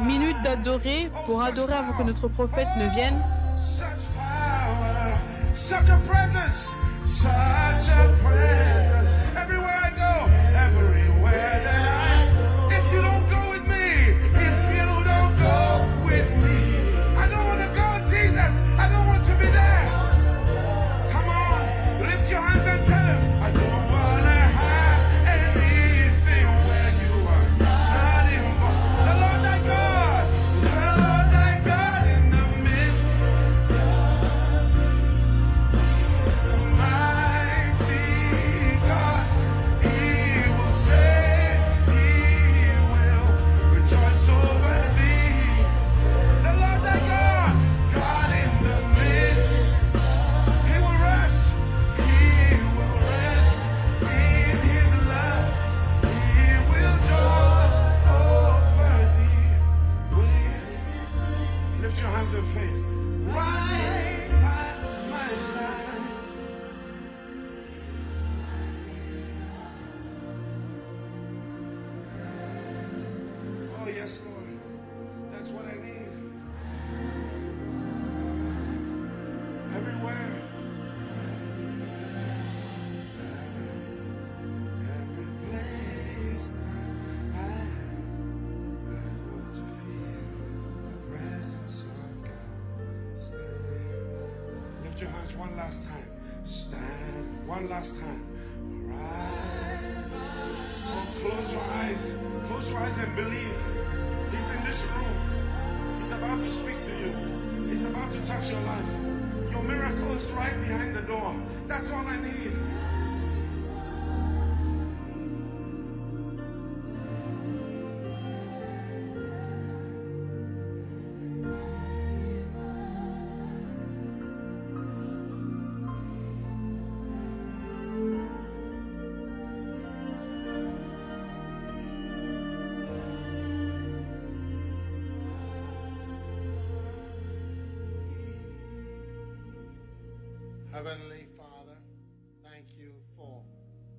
minutes d'adorer pour adorer avant que notre prophète ne vienne.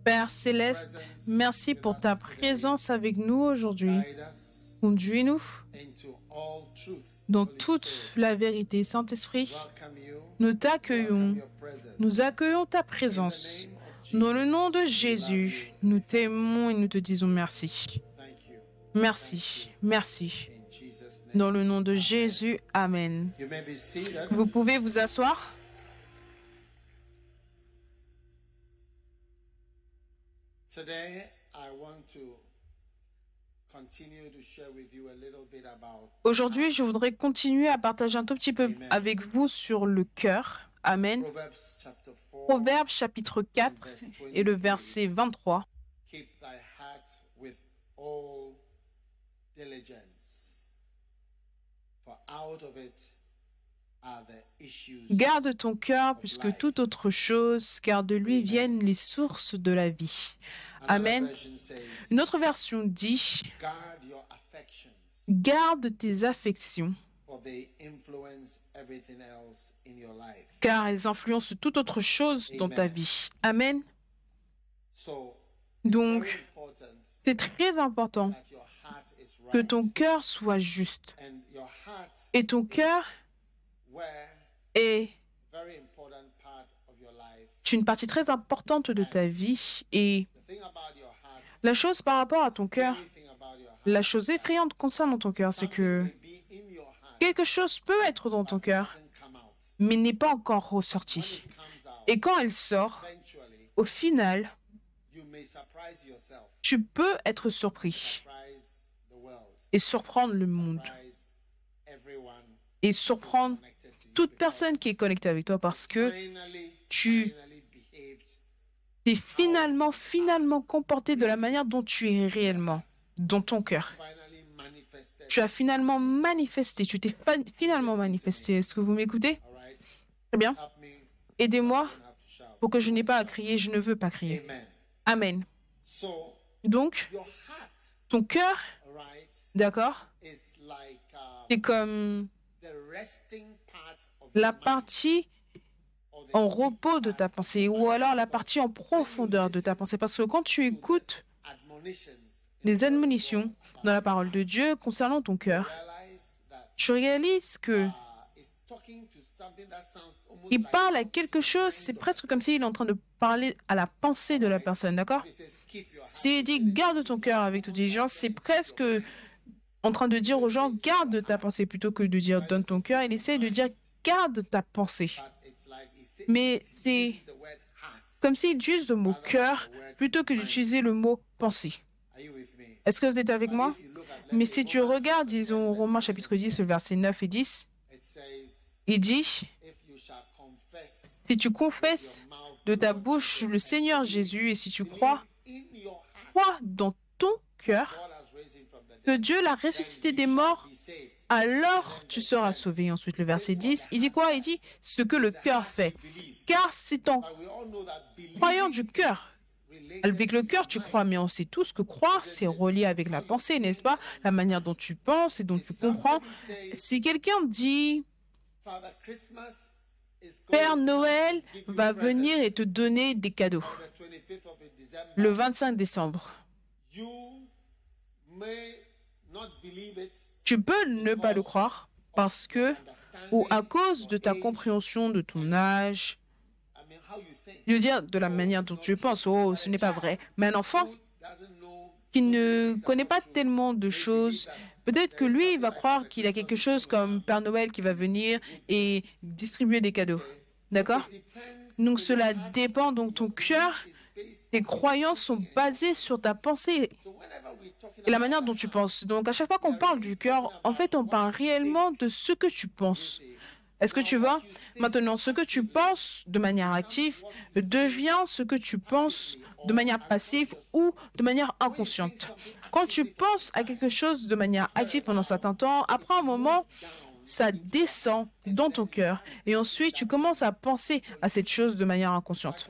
Père céleste, merci pour ta présence avec nous aujourd'hui. Conduis-nous dans toute la vérité. Saint-Esprit, nous t'accueillons. Nous accueillons ta présence. Dans le nom de Jésus, nous t'aimons et nous te disons merci. Merci, merci. Dans le nom de Jésus, Amen. Vous pouvez vous asseoir. Aujourd'hui, je voudrais continuer à partager un tout petit peu avec vous sur le cœur. Amen. Proverbs chapter 4. Proverbe chapitre 4 et le verset 23. Keep thy heart with all diligence, for out of it. Garde ton cœur plus que toute autre chose, car de lui viennent les sources de la vie. Amen. Une autre version dit, garde tes affections, car elles influencent toute autre chose dans ta vie. Amen. Donc, c'est très important que ton cœur soit juste. Et ton cœur est une partie très importante de ta vie. Et la chose par rapport à ton cœur, la chose effrayante concernant ton cœur, c'est que quelque chose peut être dans ton cœur, mais n'est pas encore ressorti. Et quand elle sort, au final, tu peux être surpris et surprendre le monde et surprendre. Toute personne qui est connectée avec toi parce que tu t'es finalement, finalement comporté de la manière dont tu es réellement, dans ton cœur. Tu as finalement manifesté, tu t'es finalement manifesté. Est-ce que vous m'écoutez? Très bien. Aidez-moi pour que je n'ai pas à crier, je ne veux pas crier. Amen. Donc, ton cœur, d'accord, uh, c'est comme la partie en repos de ta pensée ou alors la partie en profondeur de ta pensée. Parce que quand tu écoutes at admonitions, dans la parole de Dieu concernant ton cœur, tu réalises que il parle à quelque chose, c'est presque comme s'il est en train de parler à la pensée de la personne, d'accord? S'il dit garde ton cœur avec toute diligence, c'est presque en train de dire aux gens garde ta pensée plutôt que de dire donne ton cœur. Il essaie de dire garde ta pensée. Mais c'est comme s'il utilise le mot cœur plutôt que d'utiliser le mot pensée. Est-ce que vous êtes avec moi? Mais si tu regardes, disons, Romains chapitre 10, le verset 9 et 10, it says, il dit, si tu confesses de ta bouche le Seigneur Jésus et si tu crois, crois dans ton cœur que. Dieu l'a ressuscité des morts. Alors tu seras sauvé. Ensuite, le verset 10, il dit quoi? Il dit ce que le cœur fait. Car c'est en croyant du cœur. Avec le cœur, tu crois, mais on sait tous que croire, c'est relié avec la pensée, n'est-ce pas? La manière dont tu penses et dont tu comprends. Si quelqu'un dit Père Noël va venir et te donner des cadeaux on the 25th of December, le 25 décembre. Tu peux ne pas le croire parce que, ou à cause de ta compréhension de ton âge, je veux dire de la manière dont tu penses, oh, ce n'est pas vrai. Mais un enfant qui ne connaît pas tellement de choses, peut-être que lui, il va croire qu'il a quelque chose comme Père Noël qui va venir et distribuer des cadeaux. D'accord? Donc cela dépend. Donc ton cœur, tes croyances sont basées sur ta pensée et la manière dont tu penses. Donc à chaque fois qu'on parle du cœur, en fait, on parle réellement de ce que tu penses. Est-ce que tu vois? Maintenant, ce que tu penses de manière active devient ce que tu penses de manière passive ou de manière inconsciente. Quand tu penses à quelque chose de manière active pendant un certain temps, après un moment, ça descend dans ton cœur et ensuite tu commences à penser à cette chose de manière inconsciente.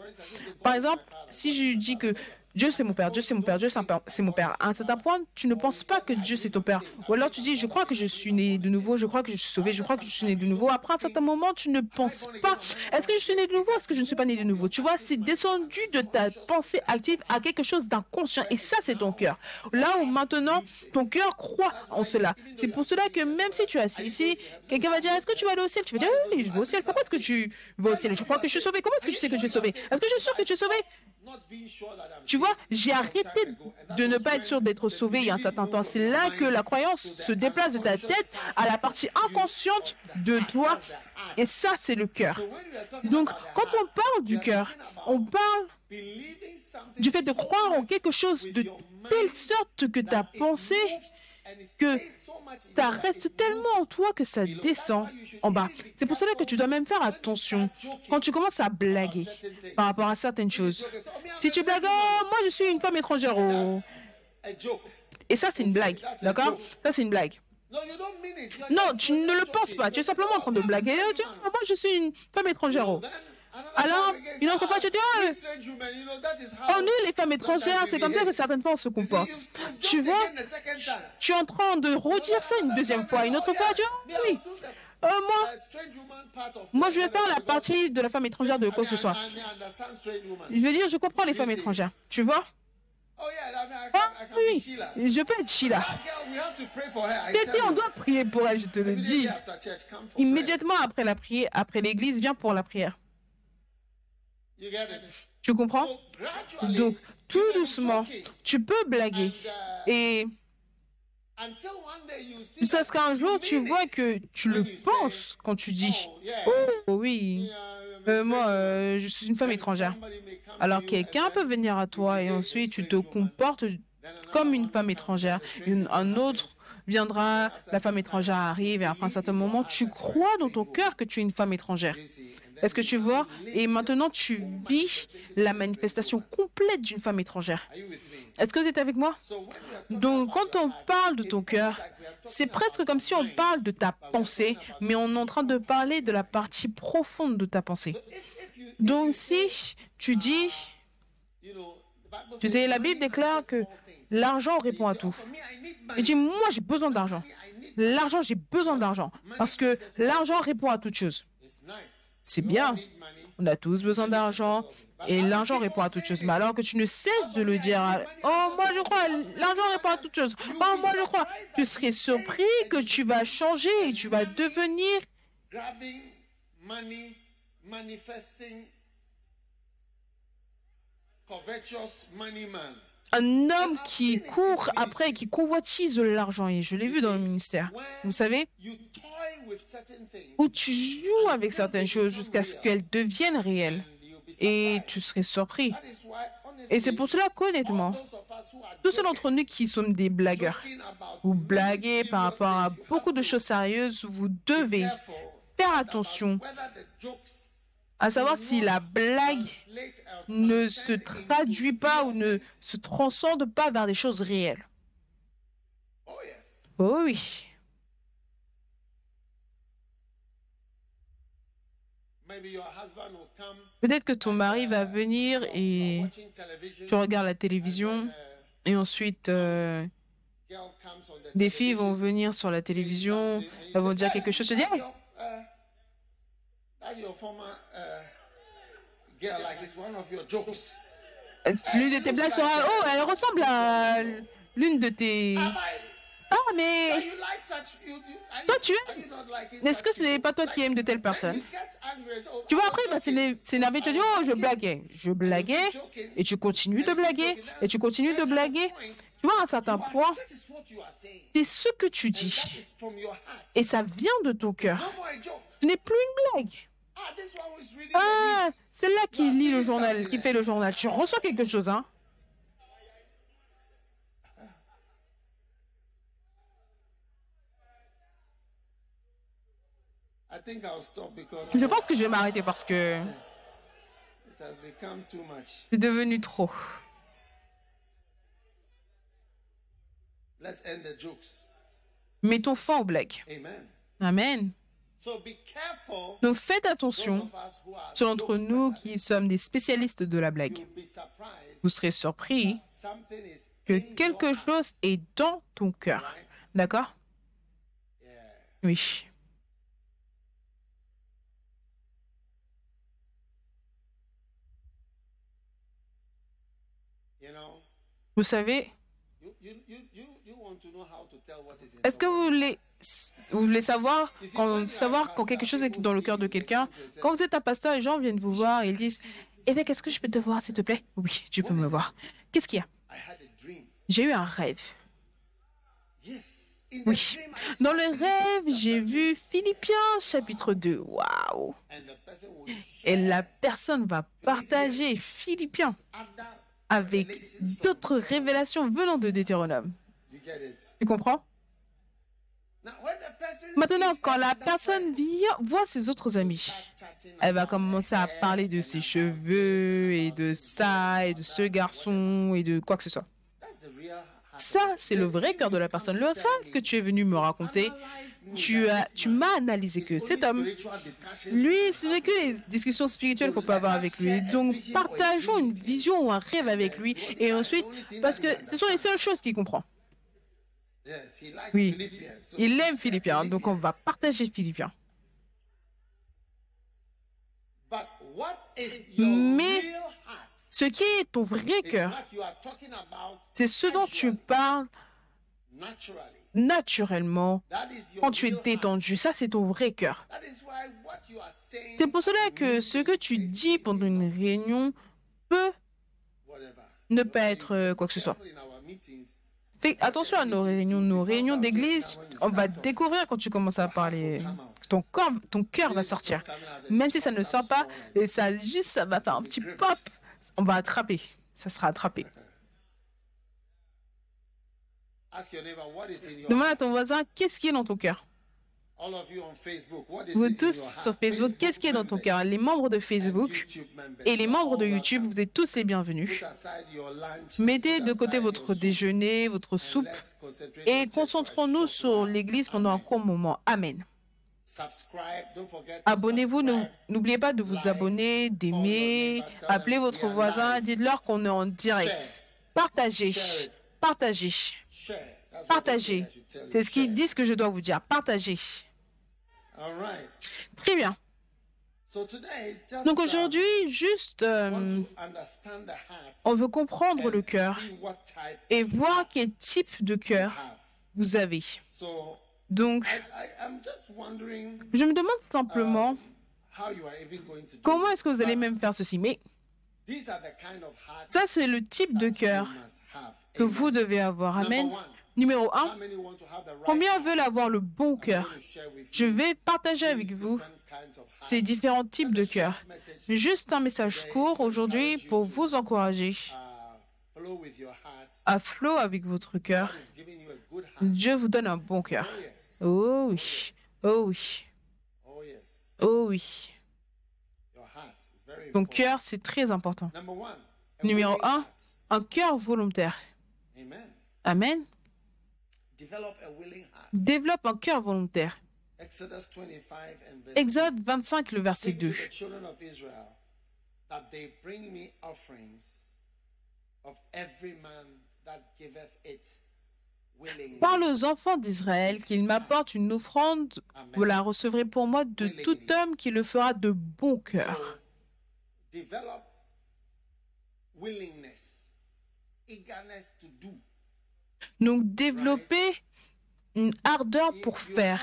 Par exemple, si je dis que Dieu c'est mon père, Dieu c'est mon père, Dieu c'est mon père, à un certain point, tu ne penses pas que Dieu c'est ton père. Ou alors tu dis, je crois que je suis né de nouveau, je crois que je suis sauvé, je crois que je suis né de nouveau. Après un certain moment, tu ne penses pas, est-ce que je suis né de nouveau, est-ce que je ne suis pas né de nouveau? Tu vois, c'est descendu de ta pensée active à quelque chose d'inconscient et ça c'est ton cœur. Là où maintenant, ton cœur croit en cela. C'est pour cela que même si tu es assis ici, quelqu'un va dire, est-ce que tu vas aller au ciel? Tu vas dire, oui, je vais au ciel. Pourquoi est-ce que tu vas au ciel? Je crois que je suis sauvé. Comment est-ce que tu sais que je suis sauvé? Est-ce que je suis sûr que tu es sauvé? Tu vois, j'ai arrêté de ne pas être sûr d'être sauvé il y a un certain temps. C'est là que la croyance se déplace de ta tête à la partie inconsciente de toi. Et ça, c'est le cœur. Donc, quand on parle du cœur, on parle du fait de croire en quelque chose de telle sorte que ta pensée, que ça reste tellement en toi que ça descend en bas. C'est pour cela que tu dois même faire attention quand tu commences à blaguer par rapport à certaines choses. Si tu blagues, oh, moi je suis une femme étrangère, oh. Et ça, c'est une blague, d'accord Ça, c'est une blague. Non, tu ne le penses pas. Tu es simplement en train de blaguer. Oh, tiens, moi, je suis une femme étrangère. oh. Alors, une autre fois, tu dis, oh, how- nous, les femmes étrangères, c'est comme ça que certaines fois, on se comporte. Tu vois, tu es en train de redire ça une deuxième fois. Une autre fois, tu dis, ah, oui, euh, moi, moi, je vais faire la partie de la femme étrangère de quoi que ce soit. Je veux dire, je comprends les femmes étrangères. Tu vois? Oh Ah, oui, je peux être Sheila. Tell on doit prier pour elle, je te le dis. Immédiatement après la prière, après l'église, viens pour la prière. Tu comprends? Donc, tout doucement, tu peux blaguer. Uh, Et jusqu'à ce qu'un jour, tu vois que tu le penses quand tu dis Oh. Oh oui, euh, moi, euh, je suis une femme étrangère. Alors, quelqu'un peut venir à toi et ensuite tu te comportes comme une femme étrangère. Une- un autre viendra, la femme étrangère arrive et après un certain moment, tu crois dans ton cœur que tu es une femme étrangère. Est-ce que tu vois? Et maintenant, tu vis la manifestation complète d'une femme étrangère. Est-ce que vous êtes avec moi? Donc, quand on parle de ton cœur, c'est presque comme si on parle de ta pensée, mais on est en train de parler de la partie profonde de ta pensée. Donc, si tu dis, tu sais, la Bible déclare que l'argent répond à tout. Et dis, moi, j'ai besoin d'argent. L'argent, j'ai besoin d'argent. Parce que l'argent répond à toute chose. C'est bien. On a tous besoin d'argent. Et l'argent répond à toute chose. Mais alors que tu ne cesses de le dire, oh, moi je crois, l'argent répond à toute chose. Oh, moi je crois. Tu serais surpris que tu vas changer et tu vas devenir manifesting covetous money man. Un homme qui court après, qui convoitise l'argent. Et je l'ai vu dans le ministère. Vous savez, où tu joues avec certaines choses jusqu'à ce qu'elles deviennent réelles. Et tu serais surpris. Et c'est pour cela qu'honnêtement, tous ceux d'entre nous qui sommes des blagueurs, vous blaguez par rapport à beaucoup de choses sérieuses, vous devez faire attention à savoir si la blague ne se traduit pas ou ne se transcende pas vers des choses réelles. Oh oui. Peut-être que ton mari va venir et tu regardes la télévision et ensuite euh, des filles vont venir sur la télévision, elles vont dire "Hey, quelque chose, tu dis l'une de tes blagues sera oh elle ressemble à l'une de tes Am I- ah mais Toi, tu est-ce que ce n'est pas toi qui Like, aimes de telle when personne you get angry, say, oh, tu vois I après va s'éner- s'énerver tu dis oh je blaguais. Je blaguais et tu continues de blaguer et tu continues de blaguer. tu vois à un certain point c'est ce que tu dis that is from your heart. et ça vient de ton cœur. ce n'est plus une blague Ah, ah c'est là qui lit le journal qui fait le journal tu reçois quelque chose hein? Je pense que je vais m'arrêter parce que c'est devenu trop Let's end the jokes. mettons fin aux blagues Amen. amen. Donc faites attention ceux d'entre nous qui sommes des spécialistes de la blague. Vous serez surpris que quelque chose est dans ton cœur. D'accord? Oui. Vous savez, est-ce que vous voulez, vous voulez savoir, quand, savoir quand quelque chose est dans le cœur de quelqu'un Quand vous êtes un pasteur, les gens viennent vous voir et ils disent Évêque, est-ce que je peux te voir, s'il te plaît? Oui, tu peux me voir. Qu'est-ce qu'il y a? J'ai eu un rêve. Oui. Dans le rêve, j'ai vu Philippiens chapitre 2. Waouh Et la personne va partager Philippiens avec d'autres révélations venant de Deutéronome. Tu comprends Now, when the person Maintenant, quand la personne vient, voit ses autres amis, elle va commencer à parler de ses cheveux et de ça et de ce garçon et de quoi que ce soit. Ça, c'est le vrai cœur de la personne. Le rêve que tu es venu me raconter, tu as, tu m'as analysé que cet homme, lui, ce n'est que les discussions spirituelles qu'on peut avoir avec lui. Donc, partageons une vision ou un rêve avec lui et ensuite, parce que ce sont les seules choses qu'il comprend. Oui. Il aime Philippiens, donc on va partager Philippiens. Mais- Ce qui est ton vrai cœur, c'est ce dont tu parles naturellement quand tu es détendu. Ça, c'est ton vrai cœur. C'est pour cela que ce que tu dis pendant une réunion peut ne pas être euh, quoi que ce soit. Fais attention à nos réunions, nos réunions d'église. On va découvrir quand tu commences à parler. Ton corps, ton cœur va sortir. Même si ça ne sort pas, et ça juste, ça va faire un petit pop. On va attraper. Ça sera attrapé. Demande à ton voisin, qu'est-ce qui est dans ton cœur? Vous tous sur Facebook, qu'est-ce qui est dans ton cœur? Les membres de Facebook et les membres de YouTube, vous êtes tous les bienvenus. Mettez de côté votre déjeuner, votre soupe et concentrons-nous sur l'Église pendant un court moment. Amen. Abonnez-vous, ne- n'oubliez pas de vous abonner, d'aimer, appelez votre voisin, dites-leur qu'on est en direct. Partagez, partagez, partagez. C'est ce qu'ils disent que je dois vous dire. Partagez. Très bien. So today, just Donc uh, aujourd'hui, juste, euh, on veut comprendre le cœur et voir quel type de cœur vous avez. Donc, je me demande simplement do comment est-ce que vous allez même faire ceci. Mais ça, c'est le type de cœur que vous devez avoir. Amen. Numéro how 1, many want to have the right combien veulent avoir le bon cœur? Je vais partager avec vous ces différents types de cœurs. Message, Juste un message court aujourd'hui pour vous encourager uh, à flot avec votre cœur. Dieu vous donne un bon cœur. Oh oui, oh oui, Oh oui. Ton cœur, c'est très important. Numéro willing un. heart. Un cœur volontaire. Amen. Amen. Develop a willing heart. Développe un cœur volontaire. Exodus 25 and verse Exode 25, le verset Speak to 2. the children of Israel that they bring me offerings of every man that giveth it willingly. Parle aux enfants d'Israël qu'ils m'apportent une offrande. Vous la recevrez pour moi de tout homme qui le fera de bon cœur. So, develop willingness, eagerness to do. Donc développez une ardeur pour faire.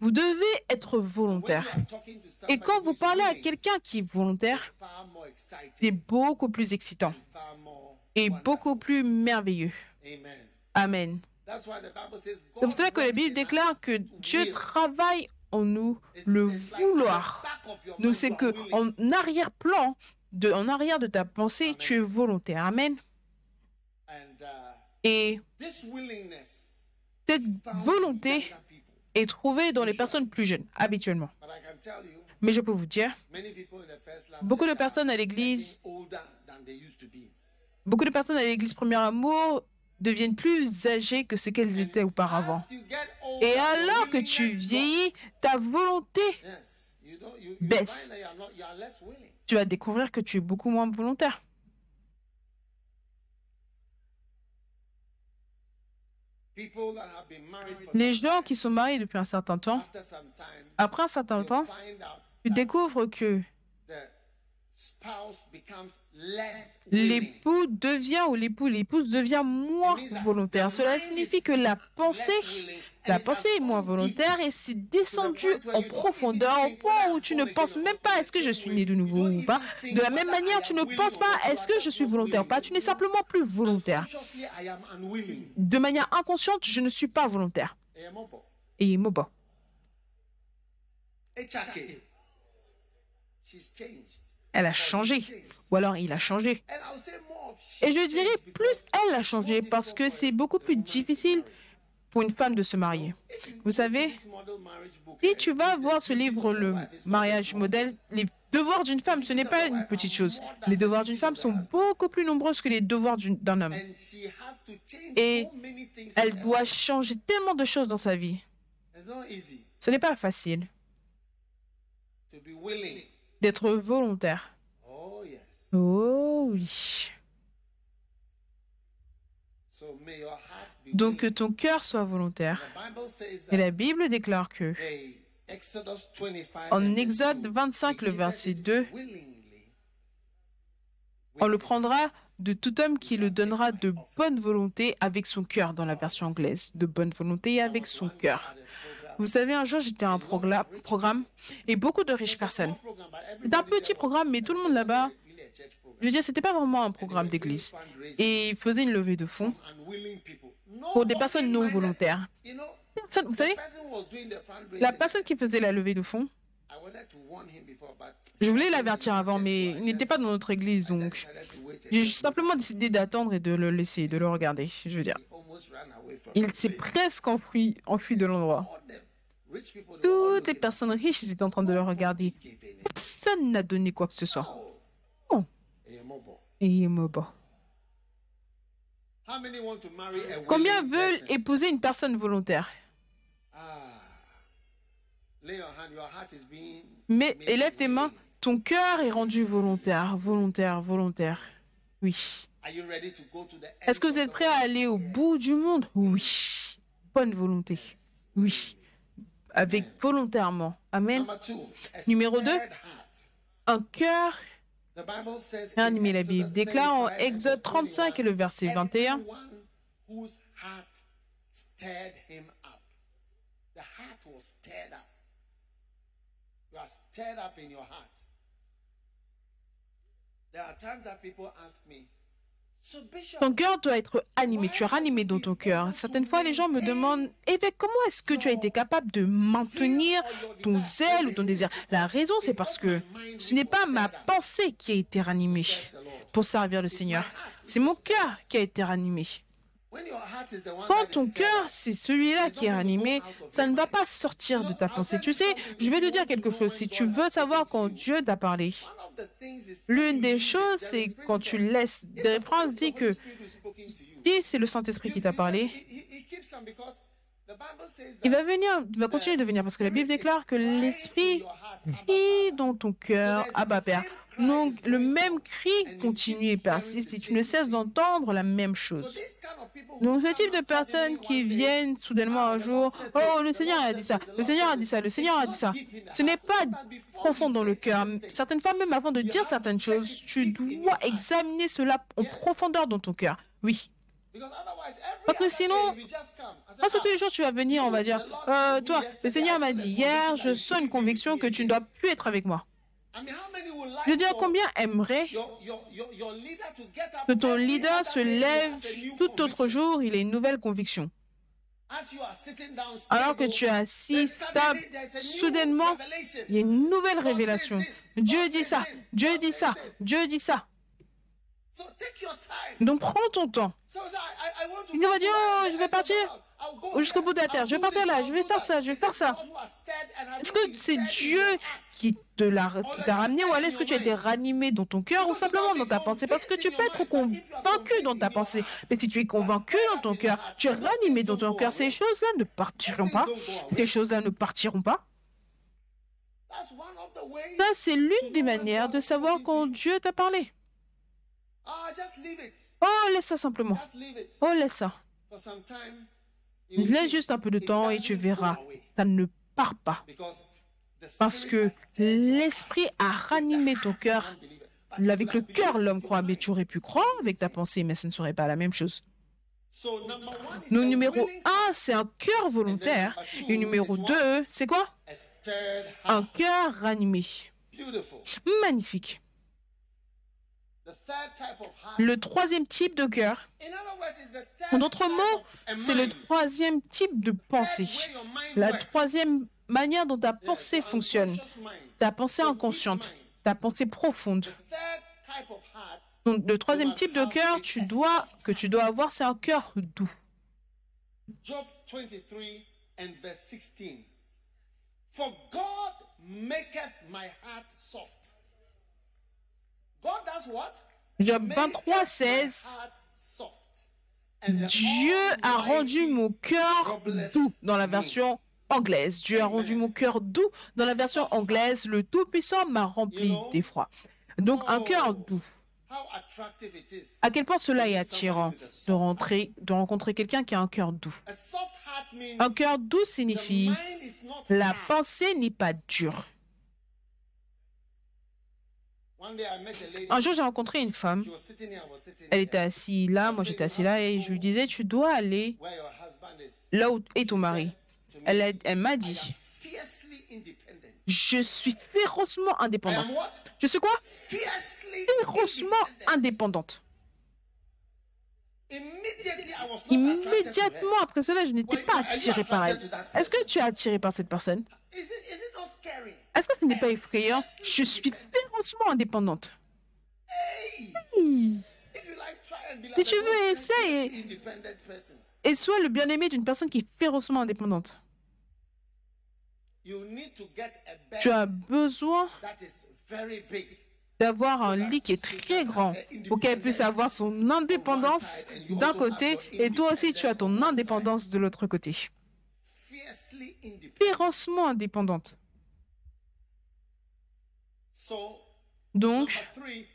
Vous devez être volontaire. Et quand vous parlez à quelqu'un qui est volontaire, c'est beaucoup plus excitant et beaucoup plus merveilleux. Amen. C'est pour cela que la Bible déclare que Dieu travaille en nous le vouloir. Donc c'est que en arrière-plan, en arrière de ta pensée, tu es volontaire. Amen. Et cette volonté est trouvée dans les personnes plus jeunes, habituellement. Mais je peux vous dire, beaucoup de personnes à l'église, beaucoup de personnes à l'église Premier Amour deviennent plus âgées que ce qu'elles étaient auparavant. Et alors que tu vieillis, ta volonté, baisse. tu vas découvrir que tu es beaucoup moins volontaire. People that have been married for Les gens qui sont mariés depuis un certain temps, après un certain temps, tu découvres que l'époux devient ou l'époux, l'épouse devient moins volontaire. Cela signifie que la pensée, la pensée est moins volontaire et c'est descendu en profondeur au point où tu ne penses même pas est-ce que je suis né de nouveau ou pas. De la même manière, tu ne penses pas est-ce que je suis volontaire ou pas. Tu n'es simplement plus volontaire. De manière inconsciente, je ne suis pas volontaire. Et Moba. Elle a changé. Ou alors il a changé. Et je dirais plus elle a changé parce que c'est beaucoup plus difficile pour une femme de se marier. Vous savez, si tu vas voir ce livre, le mariage modèle, les devoirs d'une femme, ce n'est pas une petite chose. Les devoirs d'une femme sont beaucoup plus nombreux que les devoirs d'un homme. Et Elle doit changer tellement de choses dans sa vie. Ce n'est pas facile d'être volontaire. Oh oui. Donc que ton cœur soit volontaire. Et la Bible déclare que they, Exodus 25 En Exode 2, 25, they le verset it 2, willingly on le prendra de tout homme qui le donnera de bonne volonté avec son cœur dans la version anglaise. De bonne volonté avec son cœur. Vous savez, un jour, j'étais à un programme et beaucoup de riches personnes. C'est un petit programme, mais tout le monde là-bas, je veux dire, c'était pas vraiment un programme d'église. Et ils faisaient une levée de fonds. Pour des personnes non volontaires. Personne- vous savez, la personne qui faisait la levée de fonds, I wanted to warn him before, but je voulais l'avertir avant, mais il n'était pas dans notre église, donc j'ai simplement décidé d'attendre et de le laisser, de le regarder. Je veux dire, il s'est presque enfui, enfui de l'endroit. Toutes les personnes riches étaient en train de le regarder. Personne n'a donné quoi que ce soit. Oh, Eh, mobo. et Moba. How many want to marry a Combien veulent épouser une personne volontaire? Ah. Mais made élève tes mains, ton cœur est rendu volontaire, volontaire, volontaire. Oui. Est-ce que vous êtes the prêts à aller au bout du monde? Oui. Bonne volonté. Oui. avec volontairement. Amen. Numéro deux. scared heart. Un cœur The Bible says a in animé la Bible. Déclare en 35, Exode verse 35 et le verset 21. Everyone whose heart stirred him up. The heart was stirred up. You are stirred up in your heart. There are times that people ask me, Ton cœur doit être animé. Tu es ranimé dans ton cœur. Certaines fois, les gens me demandent Évêque, comment est-ce que tu as été capable de maintenir ton zèle ou ton désir La raison, c'est parce que ce n'est pas ma pensée qui a été ranimée pour servir le Seigneur. C'est mon cœur qui a été ranimé. Quand ton cœur, c'est celui-là qui est ranimé, ça ne va pas sortir de ta pensée. Tu sais, je vais te dire quelque chose. Si tu veux savoir quand Dieu t'a parlé, l'une des choses, c'est quand tu laisses des réponses, dis que si c'est le Saint-Esprit qui t'a parlé, il va venir, il va continuer de venir parce que la Bible déclare que l'Esprit crie dans ton cœur, Abba Père. Donc, le même cri continue et persiste et tu ne cesses d'entendre la même chose. Donc, ce type de personnes qui viennent soudainement un jour, oh, le Seigneur a dit ça, le Seigneur a dit ça, le Seigneur a dit ça. Ce n'est pas profond dans le cœur. Certaines fois, même avant de dire certaines choses, tu dois examiner cela en profondeur dans ton cœur. Oui. Parce que sinon, Parce que tous les jours, tu vas venir, on va dire, euh, toi, le Seigneur m'a dit hier, je sens une conviction que tu ne dois plus être avec moi. Je veux dire, combien aimerait que ton leader se lève tout autre jour, il a une nouvelle conviction. Alors que tu es assis, stable, soudainement, il y a une nouvelle révélation. Dieu dit ça, Dieu dit ça, Dieu dit ça. Donc prends ton temps. Il va dire, oh, je vais partir jusqu'au bout de la terre. Je vais partir là, je vais faire ça, je vais faire ça. Est-ce que c'est Dieu qui te l'a ramené ou alors est-ce que tu as été ranimé dans ton cœur ou simplement dans ta pensée? Parce que tu peux être convaincu dans ta pensée. Mais si tu es convaincu dans ton cœur, tu es ranimé dans ton cœur, ces choses-là ne partiront pas. Ces choses-là ne partiront pas. Ça, c'est l'une des manières de savoir quand Dieu t'a parlé. Oh, laisse ça simplement. Oh, laisse ça. Laisse juste un peu de temps et tu verras. Ça ne part pas. Parce que l'Esprit a ranimé ton cœur. Avec le cœur, l'homme croit, mais tu aurais pu croire avec ta pensée, mais ce ne serait pas la même chose. Donc, numéro un, c'est un cœur volontaire. Et numéro deux, c'est quoi? Un cœur ranimé. Magnifique. Le troisième type de cœur, en d'autres mots, c'est le troisième type de pensée. La troisième manière dont ta pensée fonctionne. Ta pensée inconsciente, ta pensée profonde. Donc, le troisième type de cœur tu dois, que tu dois avoir, c'est un cœur doux. Job 23 and verse 16. For God maketh my heart soft. Job Maketh 23, my 16. heart soft. And the Dieu a rendu mon cœur doux dans la version anglaise. Dieu a rendu mon cœur doux dans la version anglaise. Le Tout-Puissant m'a rempli d'effroi. Donc un cœur doux. It is. À quel point cela est attirant de, rentrer, de rencontrer quelqu'un qui a un cœur doux. Un cœur doux signifie la pensée n'est pas dure. Un jour, j'ai rencontré une femme. Elle était assise là, moi j'étais assis là, et je lui disais, tu dois aller là où est ton mari. Elle, a- elle m'a dit, je suis férocement indépendante. Je suis quoi? Férocement indépendante. Immediately, I was not attracted to her. Immédiatement après cela, je n'étais pas attirée par elle. Est-ce que tu es attiré par cette personne? Is it, is it not scary? Est-ce que ce n'est pas effrayant? Je suis férocement indépendante. Hey! Si tu veux, essaye. fiercely independent person. Et sois le bien-aimé d'une personne qui est férocement indépendante. You need to get a bed Tu as besoin d'avoir un lit qui est très grand pour qu'elle puisse avoir son indépendance d'un côté et toi aussi tu as ton indépendance de l'autre côté. Férocement indépendante. Donc,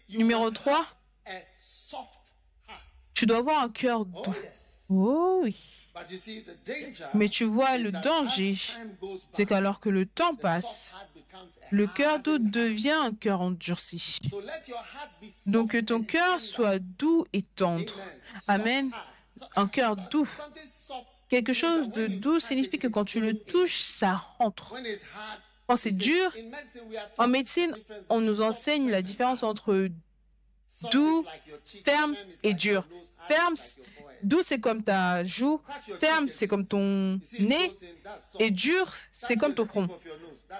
numéro must 3, have a soft heart. tu dois avoir un cœur doux. Oh oui. Mais tu vois, is le danger, c'est qu'alors que le temps passe, le cœur heart. devient un cœur endurci. Donc que ton cœur soit doux et tendre. Amen. Un cœur doux. Quelque chose de doux signifie que quand tu le touches, ça rentre. Quand c'est dur, en médecine, on nous enseigne la différence entre doux, ferme et dur. Ferme, doux, c'est comme ta joue. Ferme, c'est comme ton nez. Et dur, c'est comme ton front.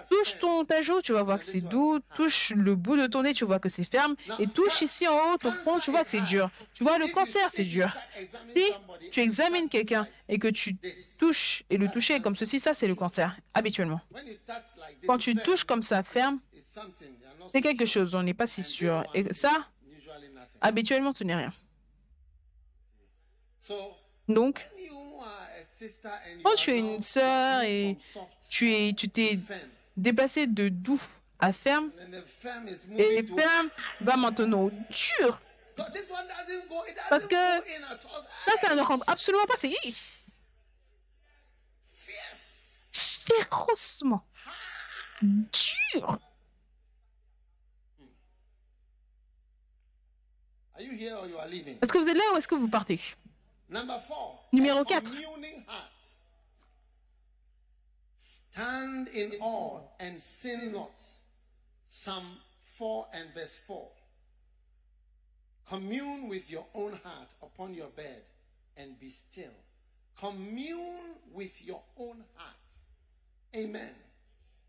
Touche ton, ta joue, tu vas voir que c'est doux. Touche le bout de ton nez, tu vois que c'est ferme. Et touche ici en haut ton front, tu vois que c'est dur. Tu vois, le cancer, c'est dur. Si tu examines quelqu'un et que tu touches, et le toucher comme ceci, ça c'est le cancer, habituellement. Quand tu touches comme ça, ferme, c'est quelque chose, on n'est pas si sûr. Et ça, habituellement, ce n'est rien. So, Donc, quand tu es une sœur et tu es, tu t'es déplacé de doux à ferme, et ferme va maintenant dur. Parce que. Ça, ça ne rentre absolument pas. C'est férocement dur. Est-ce que vous êtes là ou est-ce que vous partez? Numéro a quatre. heart. Stand in awe and sin not. Psalm 4 and verse 4. Commune with your own heart upon your bed and be still. Commune with your own heart. Amen.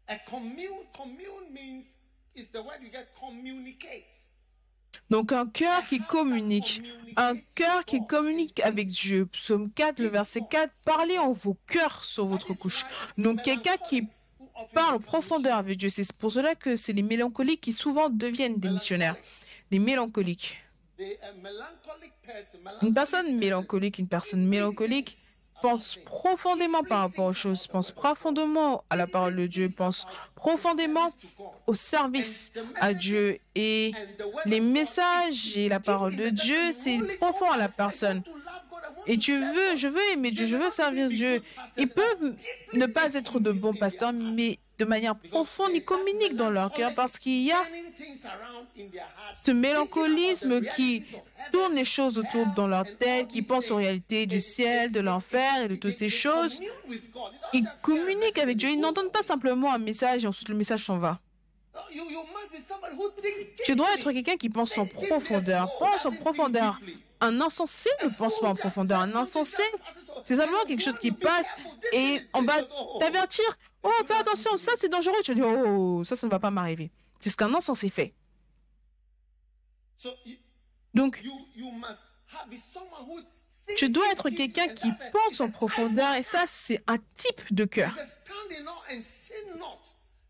A commune, commune means, is the word you get communicate. Donc un cœur qui communique, un cœur qui communique avec Dieu. Psaume 4, le verset 4, parlez en vos cœurs sur votre couche. Donc quelqu'un qui parle en profondeur avec Dieu. C'est pour cela que c'est les mélancoliques qui souvent deviennent des missionnaires. Les mélancoliques. Une personne mélancolique, une personne mélancolique pense profondément par rapport aux choses, pense profondément à la parole de Dieu, pense profondément au service à Dieu. Et les messages et la parole de Dieu, c'est profond à la personne. Et tu veux, je veux aimer Dieu, je veux servir Dieu. Ils peuvent ne pas être de bons pasteurs, mais de manière profonde, ils communiquent dans leur cœur parce qu'il y a ce mélancolisme qui tourne les choses autour dans leur tête, qui pense aux réalités du ciel, de l'enfer et de toutes ces choses. Ils communiquent avec Dieu. Ils n'entendent pas simplement un message et ensuite le message s'en va. Tu dois être quelqu'un qui pense en profondeur. Pense en profondeur. Un insensé ne pense pas en profondeur. Un insensé, c'est simplement quelque chose qui passe et on va t'avertir. Oh, fais attention, ça c'est dangereux. Tu vas dire, oh, ça, ça ne va pas m'arriver. C'est ce qu'un insensé fait. Donc, tu dois être quelqu'un qui pense en profondeur et ça, c'est un type de cœur.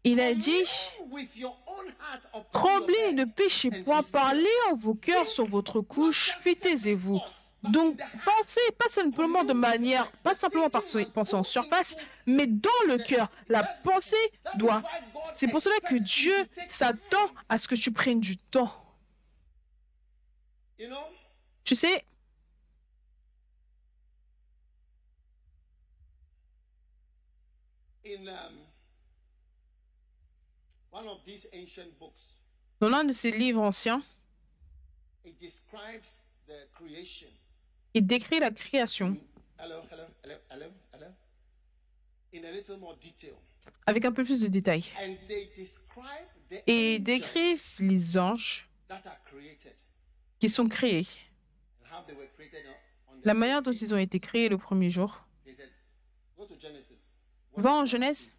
Il a dit, tremblez et ne péchez point, parlez en vos cœurs sur votre couche, puis taisez-vous. Donc, pensez pas simplement de manière, pas simplement par penser en surface, mais dans le cœur. La pensée doit. C'est pour cela que Dieu s'attend à ce que tu prennes du temps. Tu sais, dans l'un de ces livres anciens, il décrit la création. Avec un peu plus de détails. Et il décrit les anges qui sont créés, la manière dont ils ont été créés le premier jour. Va en Genèse.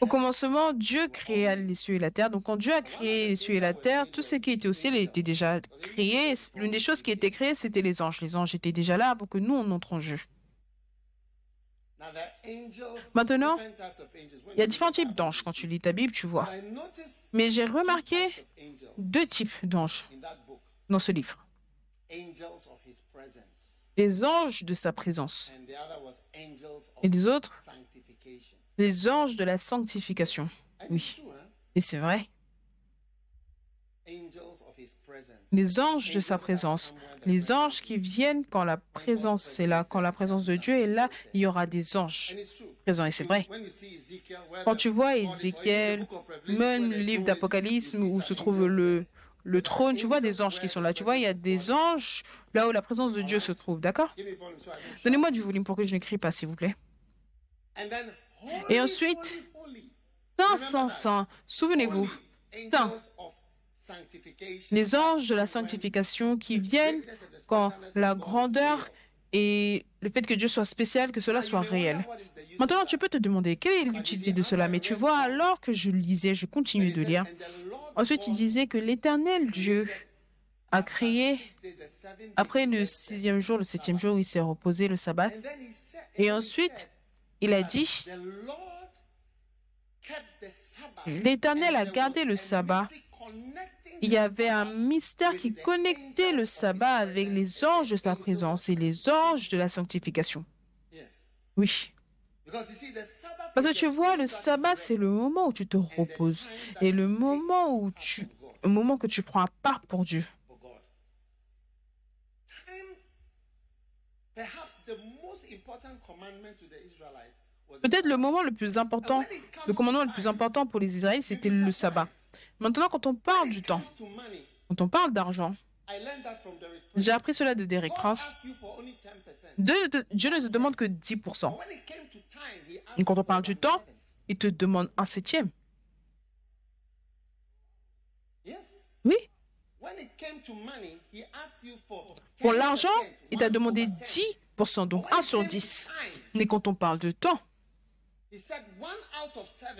Au commencement, Dieu créa les cieux et la terre. Donc, quand Dieu a créé les cieux et la terre, tout ce qui était au ciel était déjà créé. L'une des choses qui était créée, c'était les anges. Les anges étaient déjà là pour que nous, on entre en jeu. Maintenant, il y a différents types d'anges. Quand tu lis ta Bible, tu vois. Mais j'ai remarqué deux types d'anges dans ce livre. Les anges de sa présence. Et les autres, Les anges de la sanctification. Oui. Et c'est vrai. Les anges de sa présence. Les anges qui viennent quand la présence est là. Quand la présence de Dieu est là, il y aura des anges présents. Et c'est vrai. Quand tu vois Ézéchiel, même le livre d'Apocalypse où se trouve le, le trône, tu vois des anges qui sont là. Tu vois, il y a des anges là où la présence de Dieu se trouve. D'accord? Donnez-moi du volume pour que je ne crie pas, s'il vous plaît. Et ensuite, Saint, Saint, Saint, souvenez-vous, Saint. les anges de la sanctification qui viennent quand la grandeur et le fait que Dieu soit spécial, que cela soit réel. Maintenant, tu peux te demander quelle est l'utilité de cela, mais tu vois, alors que je lisais, je continue de lire. Ensuite, il disait que l'éternel Dieu a créé, après le sixième jour, le septième jour, où il s'est reposé, le sabbat, et ensuite, il a dit, L'Éternel a gardé le sabbat. il y avait un mystère qui connectait le sabbat avec les anges de sa présence et les anges de la sanctification. Oui. Parce que tu vois, le sabbat, c'est le moment où tu te reposes et le moment où tu, le moment que tu prends à part pour Dieu. Peut-être le moment le plus important, le commandement le plus important pour les Israélites, c'était le sabbat. Maintenant, quand on parle du temps, quand on parle d'argent, j'ai appris cela de Derek Prince. Dieu ne, te, Dieu ne te demande que 10%. Et quand on parle du temps, il te demande un septième. Oui. Pour l'argent, il t'a demandé 10%, donc 1 sur 10. Mais quand on parle de temps,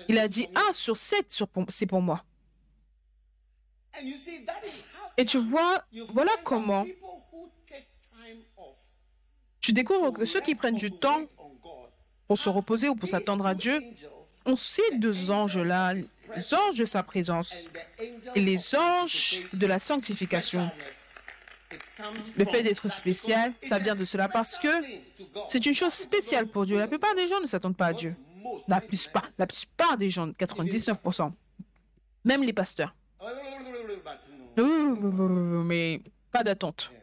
il a dit 1 sur 7, sur- c'est pour moi. Et tu vois, voilà comment tu découvres que ceux qui prennent du temps pour se reposer ou pour s'attendre à Dieu ont ces deux anges-là, les anges de sa présence et les anges de la sanctification. Le fait d'être spécial, ça vient de cela parce que c'est une chose spéciale pour Dieu. La plupart des gens ne s'attendent pas à Dieu. La plupart, la plupart des gens, 99%. Même les pasteurs. Mais pas d'attente.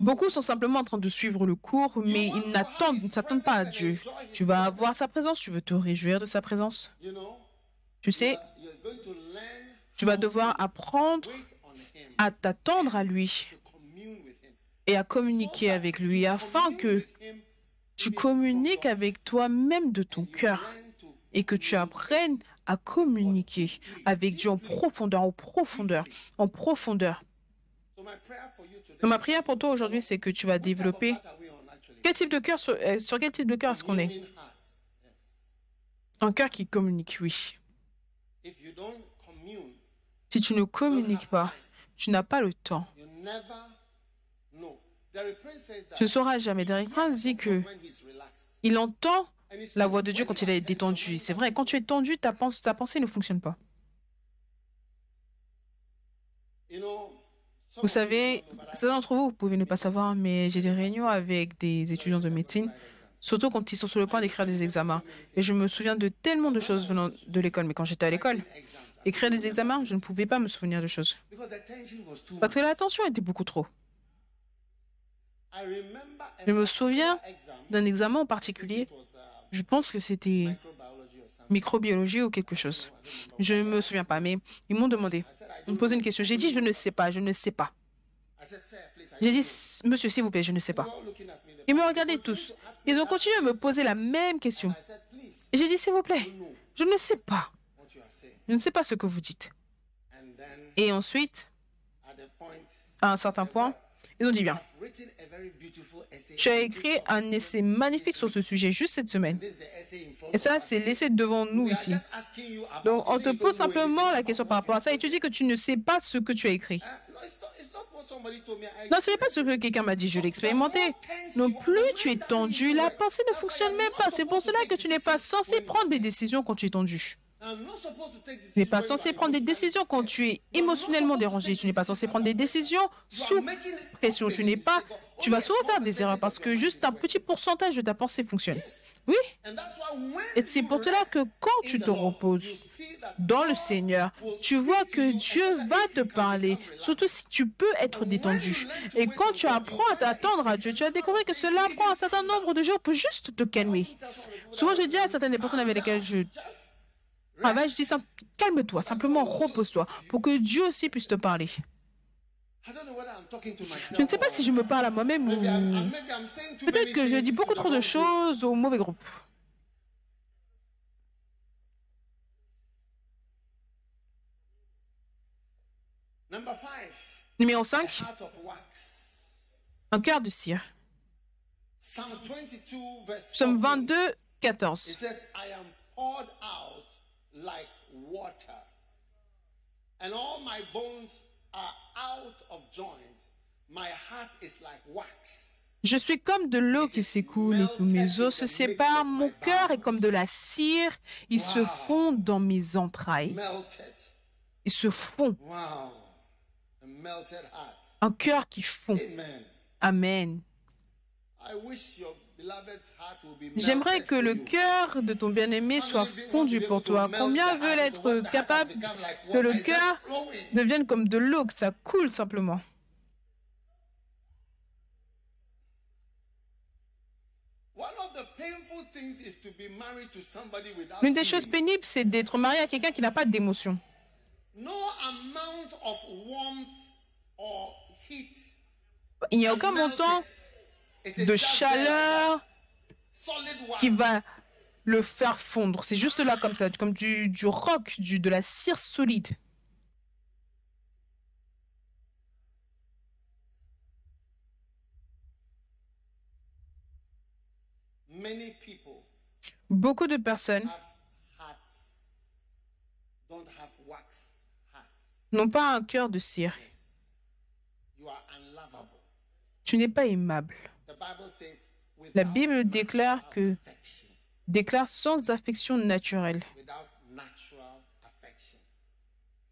Beaucoup sont simplement en train de suivre le cours, mais ils n'attendent, ne s'attendent pas à Dieu. Tu vas avoir sa présence, tu veux te réjouir de sa présence. Tu sais, tu vas devoir apprendre à t'attendre à lui to commune with Him, et à communiquer avec lui afin que tu communiques avec toi-même de ton cœur et que tu apprennes à communiquer avec Dieu en profondeur, en profondeur, en profondeur. Ma prière pour toi aujourd'hui, c'est que tu vas développer sur, euh, sur quel type de cœur est-ce qu'on est? Un cœur qui communique, oui. Si tu ne communiques pas, tu n'as pas le temps. you never know. Derek Prince says that Tu ne sauras jamais. Derek Prince dit que il entend la voix de Dieu quand il est détendu. C'est vrai, quand tu es tendu, ta pensée, ta pensée ne fonctionne pas. Vous savez, certains d'entre vous, vous pouvez ne pas savoir, mais j'ai des réunions avec des étudiants de médecine, surtout quand ils sont sur le point d'écrire des examens. Et je me souviens de tellement de choses venant de l'école. Mais quand j'étais à l'école, écrire des examens, je ne pouvais pas me souvenir de choses. Parce que la tension était beaucoup trop. Je me souviens d'un examen en particulier. Je pense que c'était microbiologie ou quelque chose. Je ne me souviens pas, mais ils m'ont demandé. Ils me posaient une question. J'ai dit, je ne sais pas, je ne sais pas. J'ai dit, monsieur, s'il vous plaît, je ne sais pas. Ils me regardaient tous. Ils ont continué à me poser la même question. Et j'ai dit, s'il vous plaît, je ne sais pas. Je ne sais pas ce que vous dites. Et ensuite, à un certain point, dit, bien, tu as écrit un essai magnifique sur ce sujet juste cette semaine. Et ça, c'est l'essai devant nous ici. Donc, on te pose simplement la question par rapport à ça et tu dis que tu ne sais pas ce que tu as écrit. Non, ce n'est pas ce que quelqu'un m'a dit, je l'ai expérimenté. Non plus tu es tendu, la pensée ne fonctionne même pas. C'est pour cela que tu n'es pas censé prendre des décisions quand tu es tendu. Tu n'es pas censé prendre des décisions quand tu es émotionnellement dérangé. Tu n'es pas censé prendre des décisions sous pression. Tu n'es pas. Tu vas souvent faire des erreurs parce que juste un petit pourcentage de ta pensée fonctionne. Oui. Et c'est pour cela que quand tu te reposes dans le Seigneur, tu vois que Dieu va te parler, surtout si tu peux être détendu. Et quand tu apprends à t'attendre à Dieu, tu vas découvrir que cela prend un certain nombre de jours pour juste te calmer. Souvent, je dis à certaines des personnes avec lesquelles je travaille, je dis simple- calme-toi, simplement repose-toi, pour que Dieu aussi puisse te parler. I don't know whether I'm talking to myself Je ne sais pas si je me parle à moi-même ou peut-être que je dis beaucoup the trop de choses au mauvais groupe. Number five, Numéro a 5, heart of wax. un cœur de cire. Psalm 22, verse Psaume 14. 22, It 14. Like water, and all my bones are out of joint. My heart is like wax. Je suis comme de l'eau qui s'écoule et tous mes os se séparent. Mon cœur est comme de la cire. Il se fond dans mes entrailles. Melted. Il se fond. Wow. A melted heart. Un cœur qui fond. Amen. Amen. J'aimerais que le cœur de ton bien-aimé soit fondu pour toi. Combien veulent être capables que le cœur devienne comme de l'eau, que ça coule simplement? L'une des choses pénibles, c'est d'être marié à quelqu'un qui n'a pas d'émotion. No amount of warmth or heat Il n'y a aucun montant de chaleur qui va le faire fondre. C'est juste là comme ça, comme du, du roc, du, de la cire solide. Beaucoup de personnes n'ont pas un cœur de cire. Tu n'es pas aimable. La Bible déclare que déclare sans affection naturelle.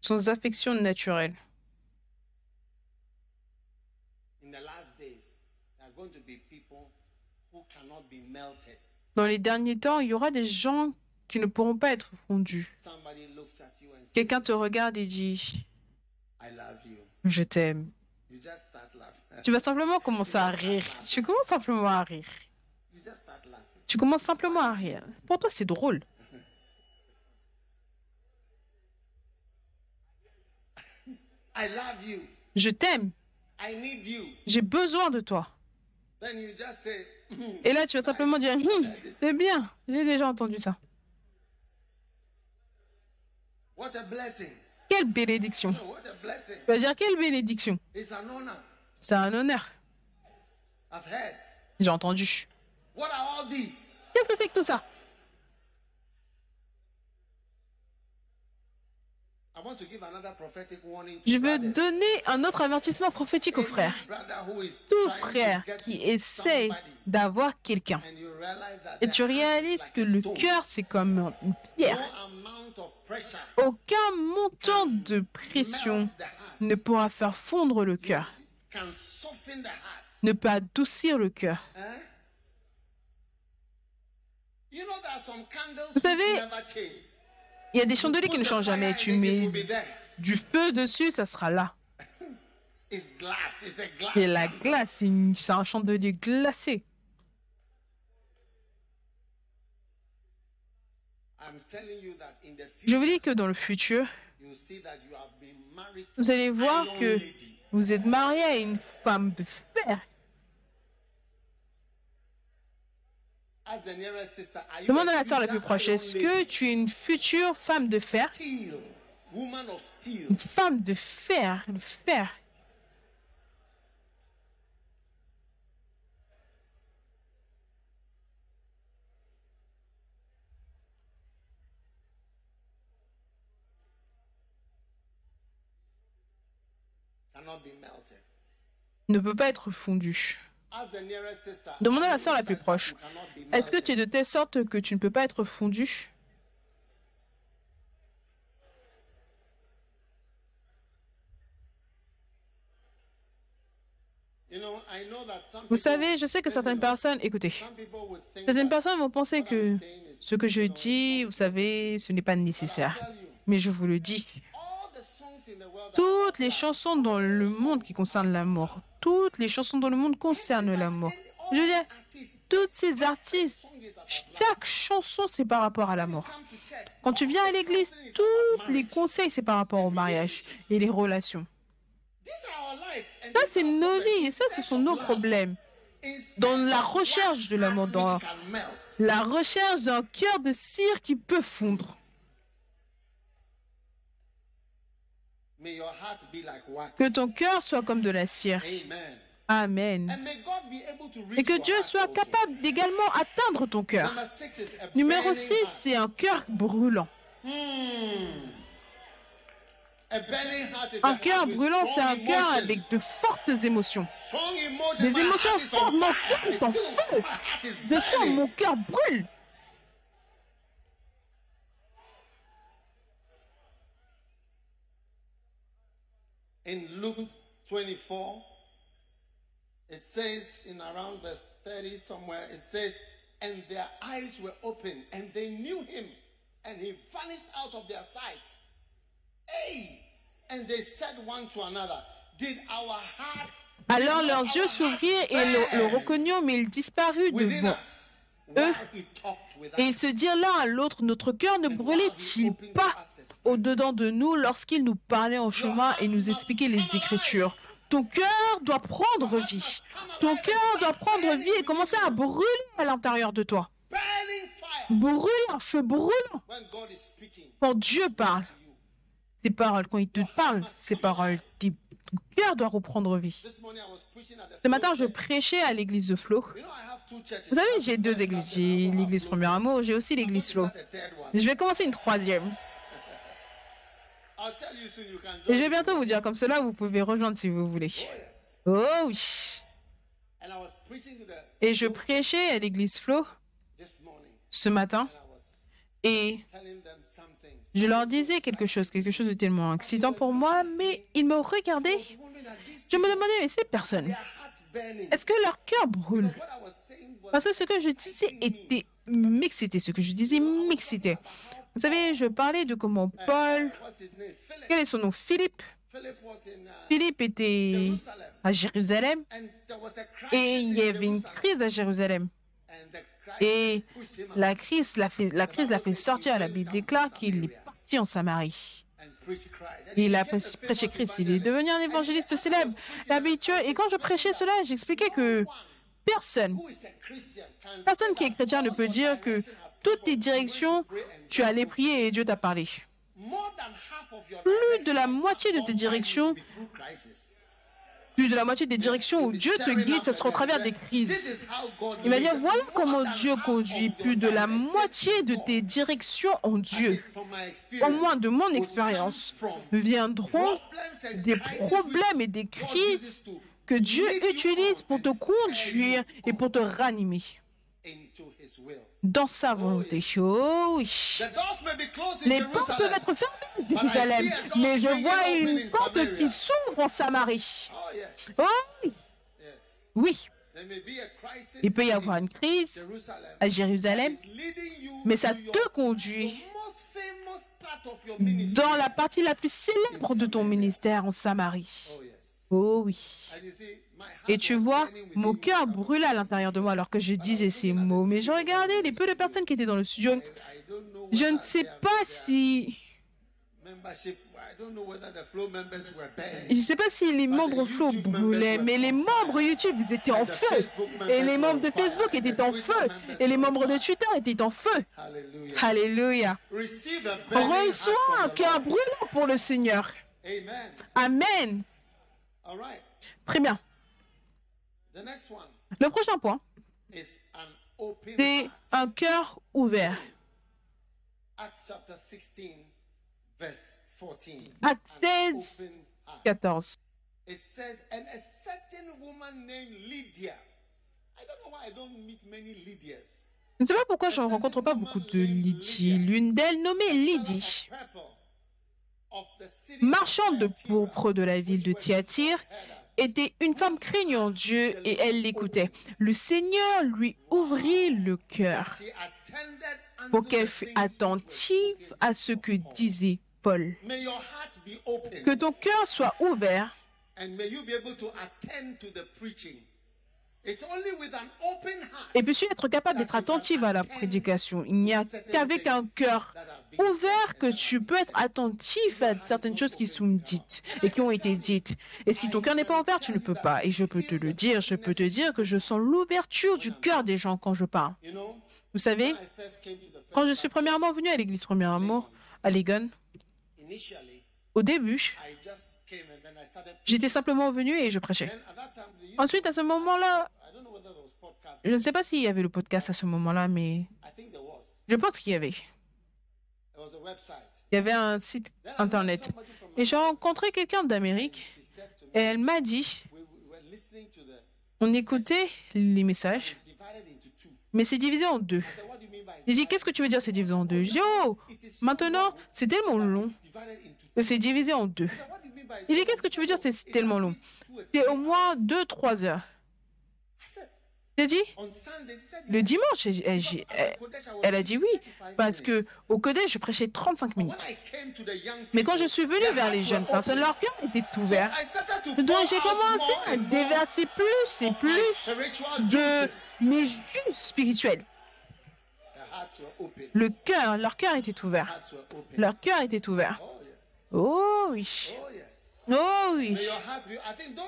Sans affection naturelle. Dans les derniers temps, il y aura des gens qui ne pourront pas être fondus. Quelqu'un te regarde et dit. Je t'aime. Tu vas simplement commencer à rire. Tu commences simplement à rire. Tu commences simplement à rire. Pour toi, c'est drôle. I love you. Je t'aime. I need you. J'ai besoin de toi. Say, Et là, tu vas simplement dire Hum, C'est bien. J'ai déjà entendu ça. What a blessing. Quelle bénédiction. Tu vas dire Quelle bénédiction. C'est un honneur. J'ai entendu. Qu'est-ce que c'est que tout ça? Je veux donner un autre avertissement prophétique aux frères. Tout frère qui essaie d'avoir quelqu'un. Et tu réalises que le cœur, c'est comme une pierre. Aucun montant de pression ne pourra faire fondre le cœur, ne peut adoucir le cœur. Candles Vous savez. Il y a des chandeliers qui ne changent jamais. Tu mets du feu dessus, ça sera là. C'est la glace, c'est un chandelier glacé. Je vous dis que dans le futur, vous allez voir que. Vous êtes marié à une femme de fer. Demande à la sœur la plus proche, est-ce que tu es une future femme de fer? Steel, woman of steel. Une femme de fer, le fer. ne peut pas être fondu. Demandez à la sœur la plus proche. Est-ce que tu es de telle sorte que tu ne peux pas être fondu? Vous savez, je sais que certaines personnes, écoutez, certaines personnes vont penser que ce que je dis, vous savez, ce n'est pas nécessaire. Mais je vous le dis, toutes les chansons dans le monde qui concernent l'amour, toutes les chansons dans le monde concernent l'amour. Je veux dire, toutes ces artistes, chaque chanson, c'est par rapport à to church. Quand tu viens à l'église, tous les conseils, c'est par rapport au mariage et les relations. Ça, c'est nos vies et ça, ce sont nos problèmes. Dans la recherche de l'amour, dans la recherche d'un cœur de cire qui peut fondre. Que ton cœur soit comme de la cire. Amen. Et que Dieu soit capable d'également atteindre ton cœur. Numéro burning 6, heart. c'est un cœur brûlant. Hmm. Un cœur brûlant, c'est un cœur avec de fortes émotions. Des émotions fortes, mon cœur est en feu. Je sens mon cœur brûle. In Luke 24, it says in around verse 30 somewhere, it says, and their eyes were open and they knew him and he vanished out of their sight. Hey! And they said one to another, did our hearts Alors leurs yeux s'ouvrirent et le, le reconnurent, mais il disparut within devant. us while he talked with Et ils se dirent l'un à l'autre, notre cœur ne brûlait-il pas au-dedans de nous lorsqu'il nous parlait en chemin et nous expliquait les Écritures Ton cœur doit prendre vie. Ton cœur doit prendre vie et commencer à brûler à l'intérieur de toi. Brûler, un feu brûlant. Quand Dieu parle, ces paroles, quand il te parle, ces paroles, ton cœur doit reprendre vie. Ce matin, je prêchais à l'église de Flo. Vous savez, j'ai deux églises. J'ai l'église Premier Amour, j'ai aussi l'église Flo. Je vais commencer une troisième. Et je vais bientôt vous dire comme cela, vous pouvez rejoindre si vous voulez. Oh. Oh oui. Et je prêchais à l'église Flo ce matin et je leur disais quelque chose, quelque chose de tellement excitant pour moi, mais ils me regardaient. Je me demandais, mais ces personnes, est-ce que leur cœur brûle? Parce que ce que je disais était m'excitait, ce que je disais m'excitait. Vous savez, je parlais de comment Paul, quel est son nom Philippe. Philippe était à Jérusalem et il y avait une Jerusalem. crise à Jérusalem. And the crisis Et la crise l'a fait, la crise l'a fait sortir. La Bible déclare qu'il est parti en Samarie. il a prêché Christ. Il est devenu un évangéliste célèbre, habituel. Et quand je prêchais cela, j'expliquais que personne, Who is a Christian can personne qui est chrétien ne peut dire que toutes tes directions, tu allais prier et Dieu t'a parlé. Plus de la moitié de tes directions, plus de la moitié des directions où Dieu te guide, ce sera au travers des crises. Il leads. dire, voilà comment Dieu conduit. Plus de la moitié de tes directions en Dieu, au moins de mon expérience, viendront des problèmes et des crises que Dieu utilise pour te conduire et pour te ranimer. Dans sa volonté. Oh oui. Les portes peuvent être fermées à Jérusalem, mais je vois une porte qui s'ouvre en Samarie. Oh yes, Oh oui. Oui, il peut y avoir une crise à Jérusalem, mais ça te conduit dans la partie la plus célèbre de ton ministère en Samarie. Oh. Oh oui. Et tu vois, mon cœur brûlait à l'intérieur de moi alors que je disais ces mots. Mais je regardais les peu de personnes qui étaient dans le studio. Je ne sais pas si... Je ne sais pas si les membres Flow brûlaient, mais les membres YouTube étaient en feu. Et les membres de Facebook étaient en feu. Et les membres de Twitter étaient en feu. Alléluia. Reçois un cœur brûlant pour le Seigneur. Amen. Très bien. Le prochain point, c'est un cœur ouvert. Chapter 16, verse 14. Actes An 16, open heart. 14. It says, and a certain woman named Lydia. I don't know why I don't meet many Lydias. Je ne sais pas pourquoi je ne rencontre pas beaucoup de Lydie. L'une d'elles, nommée Lydie, marchande de pourpre de la ville de Thyatire, était une femme craignant Dieu et elle l'écoutait. Le Seigneur lui ouvrit le cœur pour qu'elle fût attentive à ce que disait Paul. Que ton cœur soit ouvert et puisses être capable d'être attentive à la prédication. Il n'y a qu'avec un cœur ouvert que tu peux être attentif à certaines choses qui sont dites et qui ont été dites. Et si ton cœur n'est pas ouvert, tu ne peux pas. Et je peux te le dire, je peux te dire que je sens l'ouverture du cœur des gens quand je parle. You know, Vous savez, quand je suis premièrement venu à l'église Premier Amour, à Legon, au début, j'étais simplement venu et je prêchais. Ensuite, à ce moment-là, je ne sais pas s'il y avait le podcast à ce moment-là, mais je pense qu'il y avait. Il y avait un site internet. Et j'ai rencontré quelqu'un d'Amérique et elle m'a dit, on écoutait les messages, mais c'est divisé en deux. J'ai dit, qu'est-ce que tu veux dire c'est divisé en deux? J'ai dit, oh, maintenant, c'est tellement long que c'est divisé en deux. I said, what do you mean by J'ai dit, qu'est-ce que tu veux dire c'est tellement long C'est au moins deux, trois heures. I said, J'ai dit, le dimanche, elle, elle- j'ai- elle- a dit oui, parce que au Kodesh, je prêchais 35 minutes. Mais quand je suis their vers les jeunes personnes, leur cœur était ouvert. Donc j'ai commencé à déverser plus et plus de mes jus spirituels. Le cœur, leur cœur était ouvert. Leur cœur était ouvert. Oh oui. Oh oui.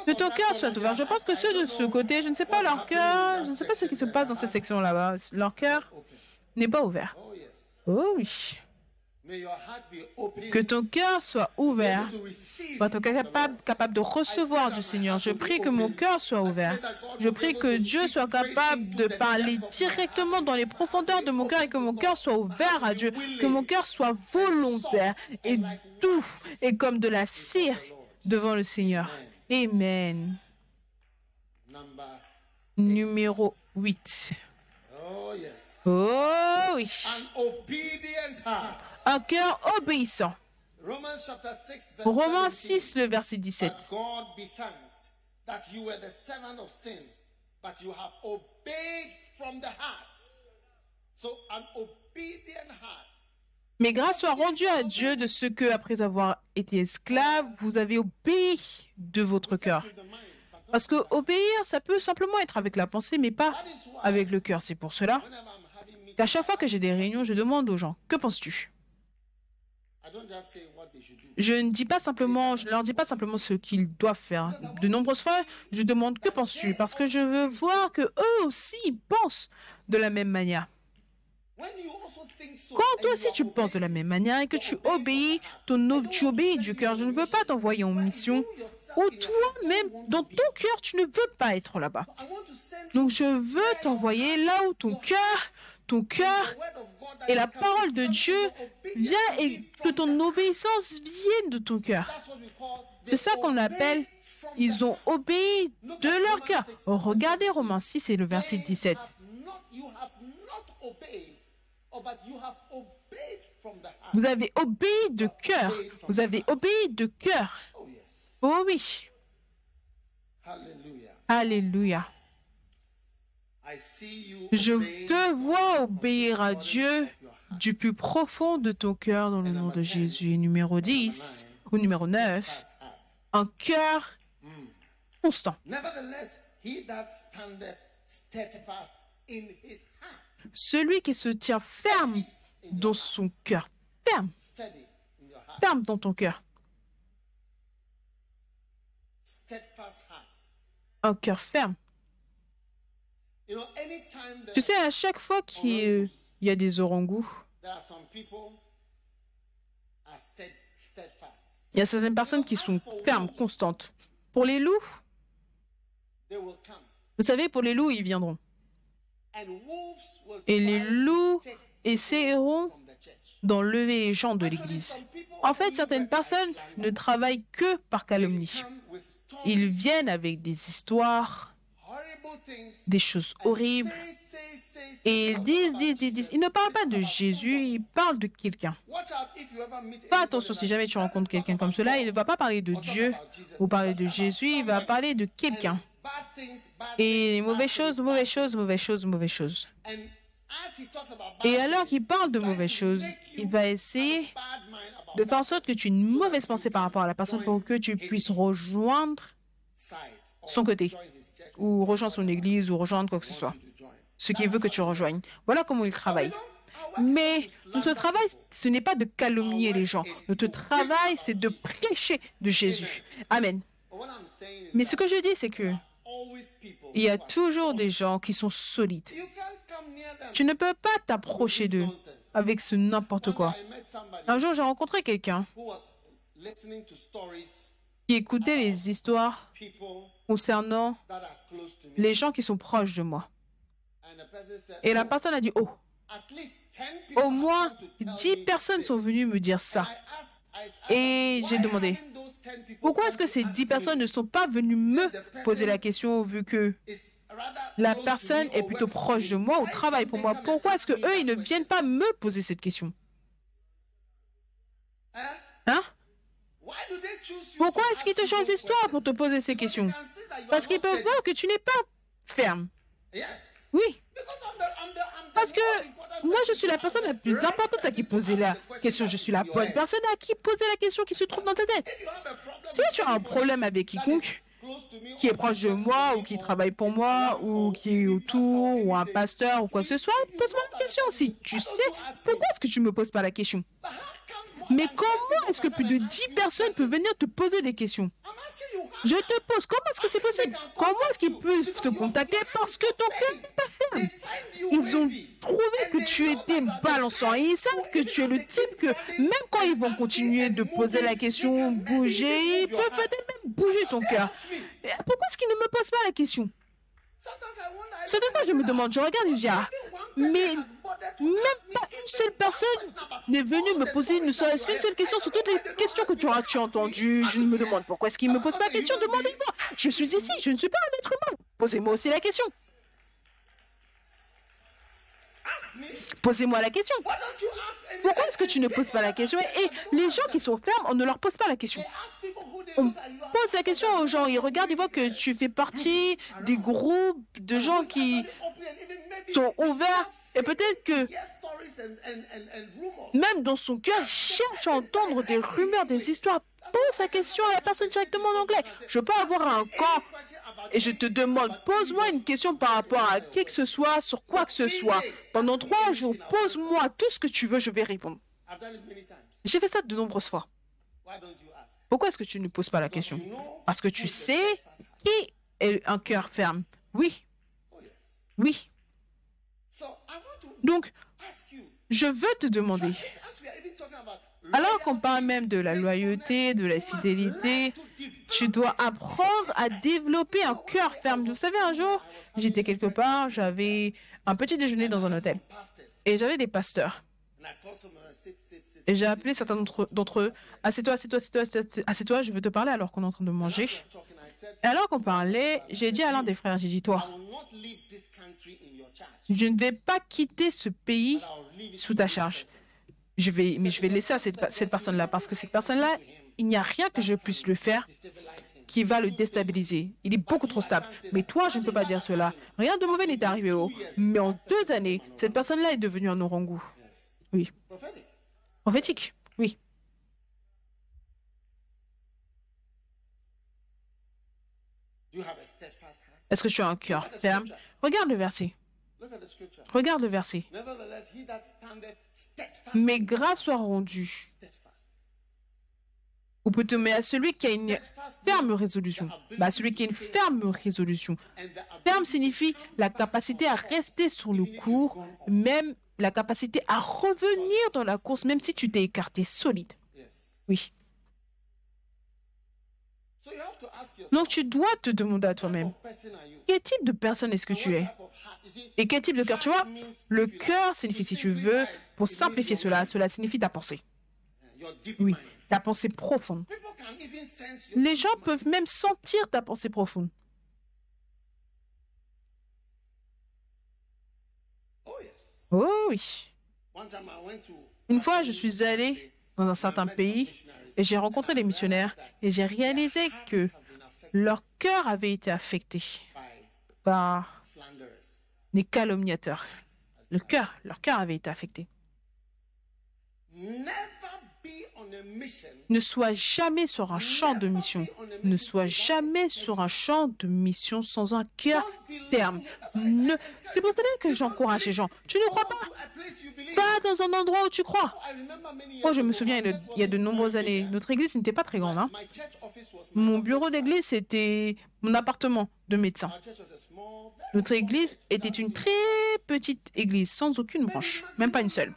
Que ton cœur soit ouvert. Je pense que ceux de ce côté, je ne sais pas leur cœur, je ne sais pas ce qui se passe dans cette section là-bas. Leur cœur n'est pas ouvert. Oh oui. Que ton cœur soit ouvert to receive pour être capable, capable de recevoir du Seigneur. Je prie que mon cœur soit ouvert. Je prie que Dieu soit capable de parler directement dans les profondeurs de mon cœur et que mon cœur soit ouvert à Dieu. Que mon cœur soit volontaire et doux et comme de la cire devant le Seigneur. Amen. Numéro 8. Oh yes. Oh oui. Un cœur obéissant. Romans chapter 6 verse Romains 17. 6, le verset 17. But God be thanked that you were the servant of sin, but you have obeyed from the heart. So an obedient heart. Mais grâce soit rendue à Dieu de ce que, après avoir été esclave, vous avez obéi de votre cœur. Parce que obéir, ça peut simplement être avec la pensée, mais pas avec le cœur. C'est pour cela qu'à chaque fois que j'ai des réunions, je demande aux gens, que penses-tu? Je ne dis pas simplement, je leur dis pas simplement ce qu'ils doivent faire. De nombreuses fois, je demande, que penses-tu? Parce que je veux voir que eux aussi pensent de la même manière. When you also think so, Quand and toi aussi tu penses de la même manière et que tu obéis, ton, tu obéis du cœur, je ne veux pas t'envoyer en mission où toi-même, dans ton cœur, tu ne veux pas être là-bas. Donc je veux t'envoyer là où ton cœur, ton cœur et la parole de Dieu vient et que ton obéissance vienne de ton cœur. C'est ça qu'on appelle, ils ont obéi de leur cœur. 6, Regardez Romains 6 et le verset They 17. Vous avez obéi de cœur. Vous avez obéi de cœur. Oh. Oh oui. Hallelujah. Alléluia. Je te vois obéir à Dieu du plus profond de ton cœur dans le nom de Jésus. Numéro 10 ou numéro 9, Fast heart. un cœur constant. Celui qui se tient ferme dans son cœur. Ferme, ferme dans ton cœur. Un cœur ferme. Tu sais, à chaque fois qu'il y a- des orangous, il y a certaines personnes qui sont fermes, constantes. Pour les loups, vous savez, pour les loups, ils viendront. Et les loups essaieront d'enlever les gens de l'Église. En fait, certaines personnes ne travaillent que par calomnie. Ils viennent avec des histoires, des choses horribles, Et ils disent, disent, disent, disent. Ils ne parlent pas de Jésus, ils parlent de quelqu'un. Pas attention, si jamais tu rencontres quelqu'un comme cela, il ne va pas parler de Dieu ou parler de Jésus, il va parler de quelqu'un. Et mauvaises choses, mauvaises choses, mauvaises choses, mauvaises choses. Et alors qu'il parle de mauvaises choses, il va essayer de faire en sorte que tu aies une mauvaise pensée par rapport à la personne pour que tu puisses rejoindre son côté ou rejoindre son église ou rejoindre quoi que ce soit. Ce qui veut que tu rejoignes. Voilà comment il travaille. Mais notre travail, ce n'est pas de calomnier les gens. Notre travail, c'est de prêcher de Jésus. Amen. Mais ce que je dis, c'est que il y a toujours des gens qui sont solides. Tu ne peux pas t'approcher d'eux avec ce n'importe quoi. Un jour, j'ai rencontré quelqu'un qui écoutait les histoires concernant les gens qui sont proches de moi. Et la "Oh, personne a dit, oh, at least 10 people au moins come to tell 10 me personnes this." sont venues me dire ça. Et j'ai "Why demandé, haven't those 10 people Pourquoi est-ce que ces ask 10 me?" personnes ne sont pas venues me poser la question vu que la personne est plutôt proche de moi ou travaille pour moi? Pourquoi est-ce que eux, ils ne viennent pas me poser cette question? Hein? Pourquoi est-ce qu'ils te choisissent toi pour te poser ces questions? Parce qu'ils peuvent voir que tu n'es pas ferme. Oui, parce que moi, je suis la personne la plus importante à qui poser la question Je is suis la bonne personne à qui poser la question qui se trouve dans ta tête. Si tu as un problème avec quiconque qui est proche de moi ou qui travaille pour moi ou qui est autour ou un pasteur ou quoi que ce soit, pose-moi that question. Si tu sais, pourquoi est-ce que tu me poses pas la question? Mais than 10 comment est-ce que plus de and 10 ask you personnes peuvent venir te poser des questions Je te pose, comment est-ce que c'est possible Comment est-ce qu'ils peuvent te contacter Parce que ton cœur n'est pas ferme. Ils ont trouvé que tu étais balançant et ils savent que tu es le type que même quand ils vont continuer de poser la question, bouger, ils peuvent même bouger ton cœur. Pourquoi est-ce qu'ils ne me posent pas la question? Sometimes I wonder, I Certaines fois, je me demande, je regarde et je dis, ah, mais même pas une seule personne n'est venue me poser ne serait-ce qu'une seule question sur toutes les questions que tu auras-tu entendues. Je me demande pourquoi est-ce qu'ils ne me posent pas la question? Demandez-moi. Je suis ici, je ne suis pas un être humain. Posez-moi aussi la question. Posez-moi la question. Pourquoi est-ce que tu ne poses pas la question? Et les gens qui sont fermes, on ne leur pose pas la question. On pose la question aux gens, ils regardent, ils voient que tu fais partie des groupes de gens qui sont ouverts et peut-être que même dans son cœur, il cherche à entendre des rumeurs, des histoires. Pose la question à la personne directement en anglais. Je peux avoir un camp et je te demande, pose-moi une question par rapport à qui que ce soit, sur quoi que ce soit. Pendant trois jours, pose-moi tout ce que tu veux, je vais répondre. J'ai fait ça de nombreuses fois. Pourquoi est-ce que tu ne poses pas la question? Parce que tu sais qui est un cœur ferme. Oui, oui. Donc, je veux te demander, Alors qu'on parle même de la loyauté, de la fidélité, tu dois apprendre à développer un cœur ferme. Vous savez, un jour, j'étais quelque part, j'avais un petit déjeuner dans un hôtel et j'avais des pasteurs. Et j'ai appelé certains d'entre eux. Assieds-toi, assieds-toi, assieds-toi, assieds-toi, je veux te parler alors qu'on est en train de manger. Et alors qu'on parlait, j'ai dit à l'un des frères, j'ai dit, toi, je ne vais pas quitter ce pays sous ta charge. Je vais, mais je vais laisser à cette, cette personne-là parce que cette personne-là, il n'y a rien que je puisse le faire qui va le déstabiliser. Il est beaucoup trop stable. Mais toi, je ne peux pas dire cela. Rien de mauvais n'est arrivé. Oh. Mais en deux années, cette personne-là est devenue un orangu. Oui. Prophétique. Oui. Est-ce que tu as un cœur ferme? Regarde le verset. Regarde le verset. Mais grâce soit rendue. Ou plutôt, mais à celui qui a une ferme résolution. Bah, celui qui a une ferme résolution. Ferme signifie la capacité à rester sur le cours, même la capacité à revenir dans la course, même si tu t'es écarté solide. Oui. Donc tu dois te demander à toi-même, quel type de personne est-ce que tu es? Et quel type de cœur Tu vois, le cœur signifie, si tu veux, pour simplifier cela, cela signifie ta pensée. Oui, ta pensée profonde. Les gens peuvent même sentir ta pensée profonde. Oh oui. Une fois, je suis allé dans un certain pays et j'ai rencontré des missionnaires et j'ai réalisé que leur cœur avait été affecté par les calomniateurs. Le cœur, leur cœur avait été affecté. Never be on a mission. Ne sois jamais sur un champ de mission. Ne sois jamais sur un champ de mission sans un cœur ferme. Ne... C'est pour cela que j'encourage les gens. Tu ne crois pas? Pas dans un endroit où tu crois. Oh, je me souviens, il y a de, nombreuses années, notre église n'était pas très grande. hein. Mon bureau d'église, c'était mon appartement de médecin. Notre église était une très petite église, sans aucune branche, même pas une seule.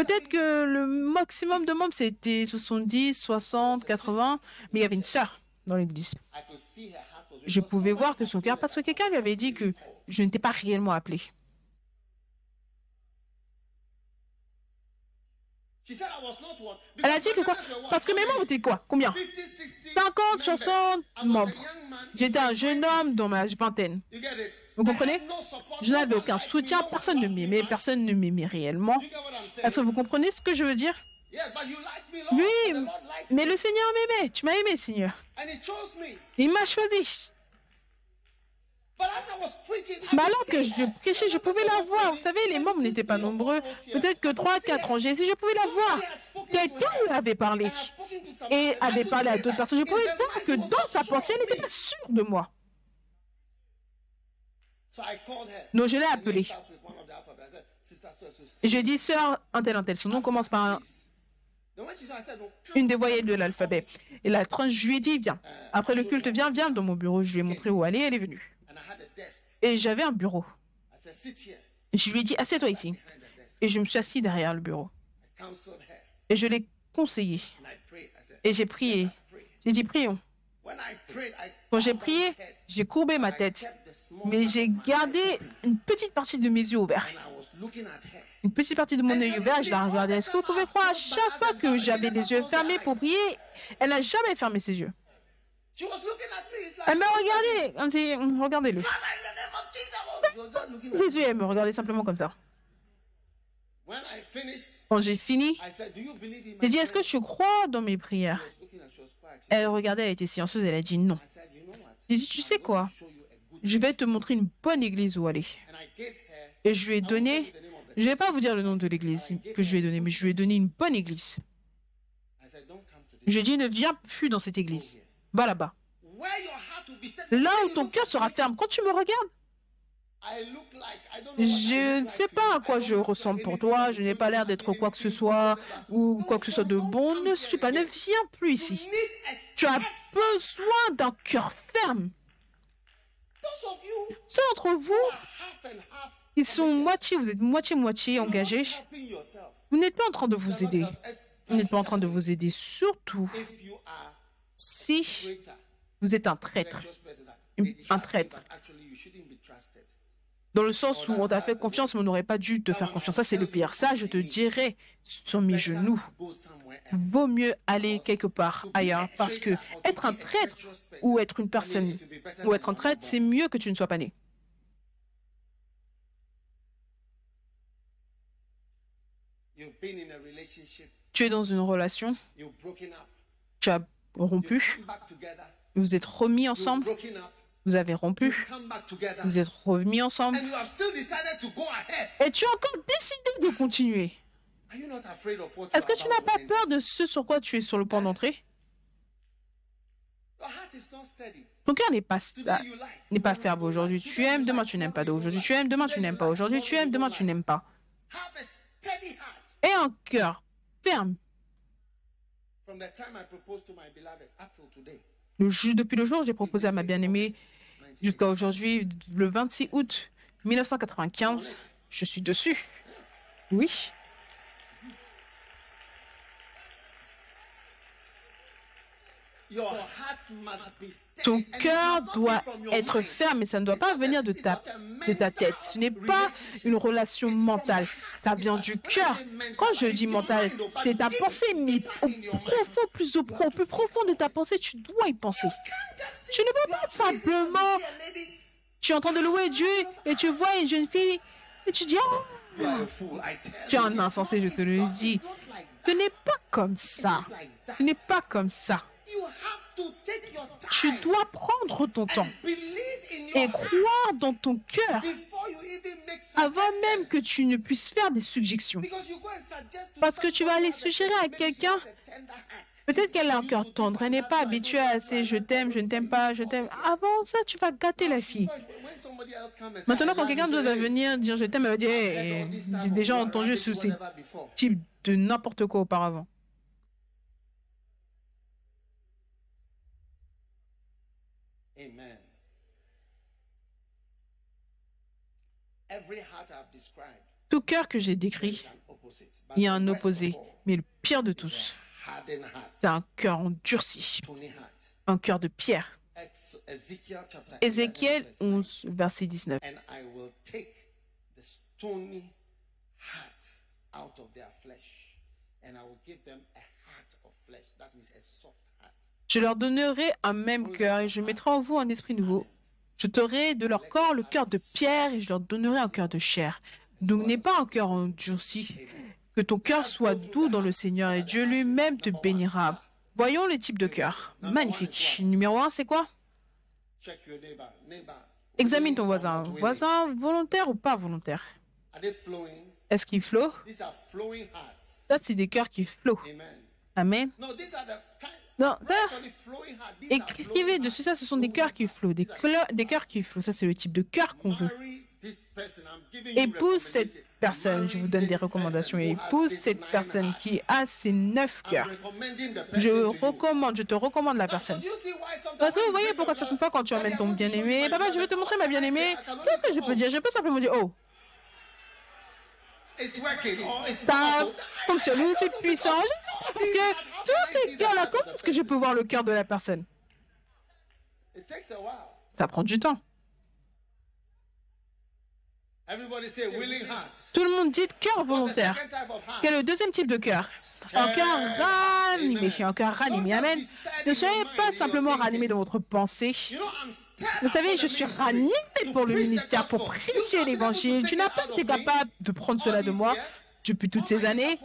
Members, 80, Peut-être que le maximum de membres, c'était 70, 60, 80, mais il y avait une sœur dans l'église. Je pouvais voir que son cœur, parce que quelqu'un lui avait dit que je n'étais pas réellement appelé. Elle a dit que quoi? Parce que mes membres étaient quoi? Combien? 50, 60 50, 60 I was a membres. J'étais un jeune homme dans ma vingtaine. Vous comprenez? Je n'avais aucun soutien, personne ne m'aimait, personne ne m'aimait réellement. Est-ce que vous comprenez ce que je veux dire? Oui, mais le Seigneur m'aimait. Tu m'as aimé, Seigneur. And he chose me. Il m'a choisi. But as I was preaching, I Mais could alors que je prêchais, je pouvais la voir. Vous savez, les membres n'étaient pas nombreux. Peut-être que 3, 4 ans. J'ai je pouvais la voir. Quelqu'un avait parlé. Et avait parlé à d'autres personnes. Je pouvais voir que dans sa pensée, elle n'était pas sûre de moi. Donc je l'ai appelée. Et je dis, sœur, un tel, un tel. Son nom commence par un- une des voyelles de l'alphabet. Et la tranche, je lui ai dit, viens. Après le culte, viens, viens dans mon bureau. Je lui ai montré où aller. Elle est venue. Et j'avais un bureau. Je lui ai dit, assieds-toi ici. Et je me suis assis derrière le bureau. Et je l'ai conseillé. Et j'ai prié. J'ai dit, prions. Quand j'ai prié, j'ai courbé ma tête. Mais j'ai gardé une petite partie de mes yeux ouverts. Une petite partie de mon œil ouvert, je la regardais. Est-ce que vous pouvez croire, à chaque fois que j'avais les yeux fermés pour prier, elle n'a jamais fermé ses yeux. Me. It's like, Elle me regardez-le. Oh. Les yeux, elle me regardait simplement comme ça. Quand j'ai fini, I said, Do you believe in my j'ai dit, est-ce que prayers?" tu crois dans mes prières? Elle regardait, elle était silencieuse, elle a dit non. J'ai dit, tu sais quoi? Je vais te montrer une bonne église où aller. Et je lui ai donné, je vais pas vous dire le nom de l'église que je lui ai donné, mais je lui ai donné une bonne église. Je lui ai dit, ne viens plus dans cette église. Va là-bas. Là où ton cœur sera me, ferme. Quand tu me regardes, je ne sais pas à quoi je ressemble pour toi. Je n'ai pas l'air d'être quoi que ce soit ou quoi que ce soit de bon. Ne suis pas, ne viens plus ici. Tu as besoin d'un cœur ferme. Ceux d'entre vous qui sont moitié, vous êtes moitié-moitié engagés, vous n'êtes pas en train de vous aider. Vous n'êtes pas en train de vous aider, surtout si vous êtes un traître. Un- traître. Dans le sens où on t'a fait confiance, mais on n'aurait pas dû te faire confiance. Ça, c'est le pire. Ça, je te dirais sur mes genoux. Vaut mieux aller quelque part ailleurs parce que être un traître ou être une personne ou être un traître, c'est mieux que tu ne sois pas né. Tu es dans une relation, tu as rompu, vous êtes remis ensemble, vous avez rompu, vous êtes remis ensemble and you have still decided to go ahead. et tu as encore décidé de continuer. Are you not afraid of what Est-ce que tu n'as pas peur de ce sur quoi tu es sur le point d'entrer? Ton cœur n'est pas, n'est pas ferme aujourd'hui. Tu aimes, demain tu n'aimes pas. Aujourd'hui tu aimes, demain tu n'aimes pas. Aujourd'hui tu aimes, demain tu n'aimes pas. Et un cœur ferme. Le depuis le jour où j'ai proposé à ma bien-aimée jusqu'à aujourd'hui, le 26 août 1995, je suis dessus. Oui. Your heart must be steady. Ton cœur doit être ferme, mais ça ne doit pas venir de ta, de ta tête. Ce n'est pas une relation mentale. Ça vient du cœur. Quand je dis mental, c'est ta pensée, mais au profond, plus au plus profond de ta pensée, tu dois y penser. Tu ne peux pas simplement, tu es en train de louer Dieu et tu vois une jeune fille et tu dis, oh, Tu es un insensé, je te le dis. Ce n'est pas comme ça. Ce n'est pas comme ça. Tu dois prendre ton temps et croire dans ton cœur avant même que tu ne puisses faire des suggestions. Parce que tu vas aller suggérer à quelqu'un. Peut-être qu'elle a un cœur tendre, elle n'est pas habituée à assez je t'aime, je ne t'aime pas, je t'aime. Avant ça, tu vas gâter la fille. Maintenant, quand quelqu'un say, venir dire je t'aime, elle va dire Eh, eh, j'ai déjà entendu ce type de n'importe quoi auparavant. Amen. Tout cœur que j'ai décrit, il y a un opposé. Mais le pire de tous, c'est un cœur endurci, un cœur de pierre. Ex- Ezekiel chapter 11, Ézéchiel verse 9. 11, verset 19. Je leur donnerai un même cœur et je mettrai en vous un esprit nouveau. Je t'aurai de leur corps le cœur de pierre et je leur donnerai un cœur de chair. Donc n'aie pas un cœur endurci. Que ton cœur soit doux dans le Seigneur et Dieu lui-même te bénira. Voyons le type de cœur. Magnifique. Numéro un, c'est quoi? Examine ton voisin. Voisin volontaire ou pas volontaire? Est-ce qu'il flot. Ça, c'est des cœurs qui flottent. Amen. Non, ça, écrivez dessus ça, ce sont des cœurs qui flottent. Des, des cœurs qui flottent. Ça, c'est le type de cœur qu'on veut. Épouse cette personne. Je vous donne des recommandations. Épouse cette personne qui a ces neuf cœurs. Je recommande, je te recommande la So personne. Parce que vous voyez pourquoi certaines fois quand tu emmènes ton bien-aimé, papa, je vais te montrer ma bien-aimée. Qu'est-ce que je peux dire? Je peux simplement dire, oh, ça fonctionne, c'est puissant. Parce que tous ces cœurs-là, comment est-ce que je peux voir le cœur de la personne It takes a while. Ça prend du temps. Tout le monde dit cœur volontaire. Quel est le deuxième type de cœur Un cœur ranimé. Un cœur ranimé. Amen. Ne soyez pas simplement ranimé dans votre pensée. Vous savez, je suis ranimé to pour le ministère, pour prêcher l'évangile. to Tu take n'as pas été capable de prendre All cela de these moi years, depuis toutes all ces my années.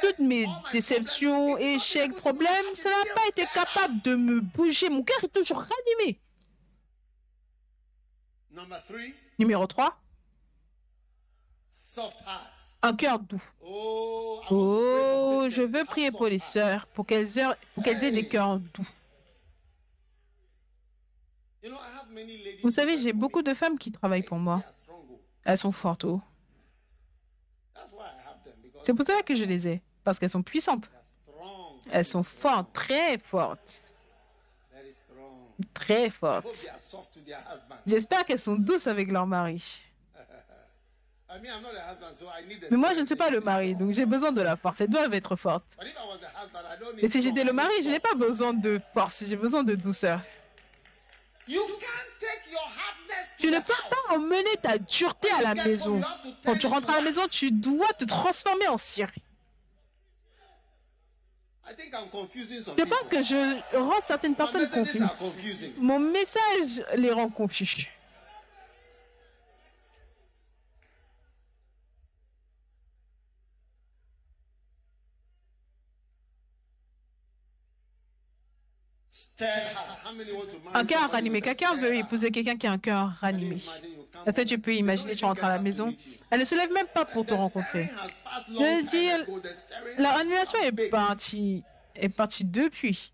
Toutes mes déceptions, échecs, able to problèmes, ça n'a pas Still été capable de me bouger. Mon cœur est toujours ranimé. Numéro 3, soft heart. un cœur doux. Oh, Oh, je veux prier pour les sœurs, pour qu'elles aient, des cœurs doux. Vous savez, j'ai beaucoup de femmes qui travaillent pour moi. Oh. Elles sont fortes. oh. C'est pour ça que je les ai. Parce qu'elles sont puissantes. Elles sont fortes, très fortes. Très husband. J'espère qu'elles sont douces avec leur mari. Mais moi, je ne suis pas le mari, donc j'ai besoin de la force. Elles doivent être fortes. Need si j'étais le mari, je n'ai pas besoin de force, j'ai besoin de douceur. Tu ne peux pas emmener ta dureté à la maison. Quand tu rentres à la maison, tu dois te transformer en cire. Je pense que je rends certaines personnes confuses. Mon message les rend confus. Un cœur ranimé. Quelqu'un veut épouser quelqu'un qui a un cœur ranimé. Est-ce que tu peux imaginer, tu rentres à la maison, elle ne se lève même pas pour te rencontrer. Je dis, La annulation est partie, est partie depuis.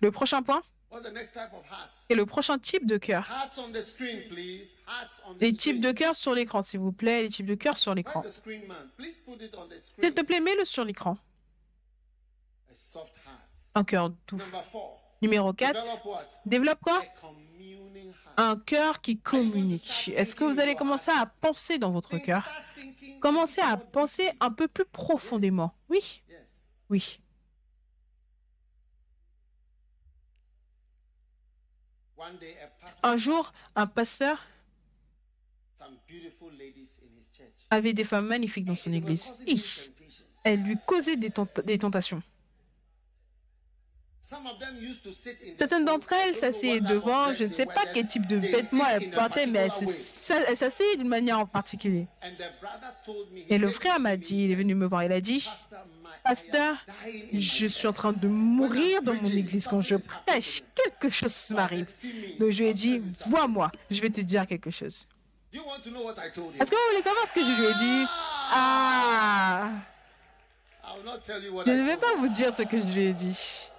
Le prochain point? Est le prochain type de cœur? Les types de cœur sur l'écran, s'il vous plaît. Les types de cœur sur l'écran. S'il te plaît, mets-le sur l'écran. Un cœur doux. Number four. Numéro 4. Develop what? Développe quoi? Un cœur qui communique. Est-ce que vous allez commencer à penser dans votre cœur? Commencez à penser un peu plus profondément. Oui, oui. One day, a pastor, Un jour, un pasteur avait des femmes magnifiques dans son église. temptations. Elles lui des, tenta- des tentations. Some of them used to sit in the Certaines d'entre elles s'asseyaient devant, je ne sais pas quel type de vêtements elles portaient, mais elles s'asseyaient d'une manière en particulier. Et le frère m'a dit, il est venu me voir, il a dit, Pasteur, je suis en train de mourir dans mon église. Quand je prêche, quelque chose m'arrive. Donc je lui ai dit, vois-moi, je vais te dire quelque chose. Do you want to know what I told him? Est-ce que vous voulez savoir ce que je lui ai dit? Ah what Je ne vais pas vous dire ce que je lui ai dit.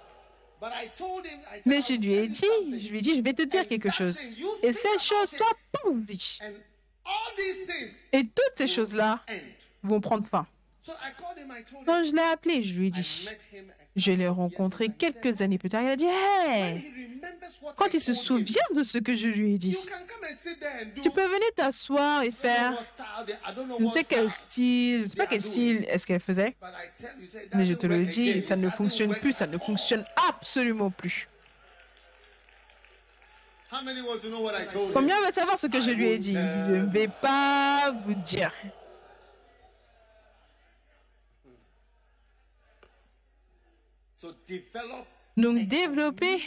Mais je lui ai dit, je lui ai dit, je vais te dire quelque chose. Et cette chose, toi, pense-y. Things Et toutes ces choses-là vont prendre fin. Quand je l'ai appelé, je lui ai dit, je l'ai rencontré quelques années plus tard. Il a dit, hey, quand il se souvient de ce que je lui ai dit, tu peux venir t'asseoir et faire, je ne sais quel style, je ne sais pas quel style est-ce qu'elle faisait. Mais je te le dis, ça ne fonctionne plus, ça ne fonctionne absolument plus. Combien veut savoir ce que je lui ai dit? Je ne vais pas vous dire. So develop Donc développer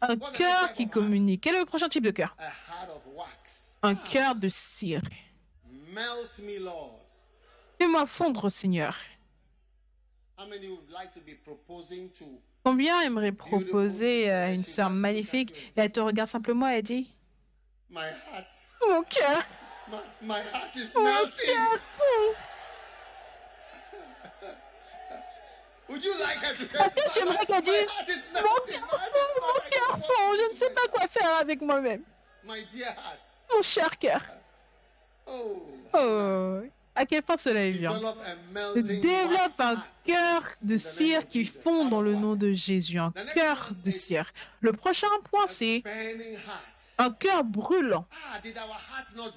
un cœur qui communique? Quel est le prochain type de cœur? A heart of wax. Un cœur de cire. Melt me, Lord. Fais-moi fondre, Seigneur. How many would like to be proposing to Combien aimerait proposer à une sœur magnifique? Et elle te regarde simplement et dit? Mon cœur, My, my heart is mon cœur Est-ce que j'aimerais qu'elle dise Mon cœur fond, mon cœur fond. Je ne sais pas quoi faire avec moi-même. Mon cher cœur. Oh. Oh, à quel point cela est bien. Développe un cœur de cire qui fond dans le nom de Jésus. Un cœur de cire. Le prochain point, c'est un cœur brûlant.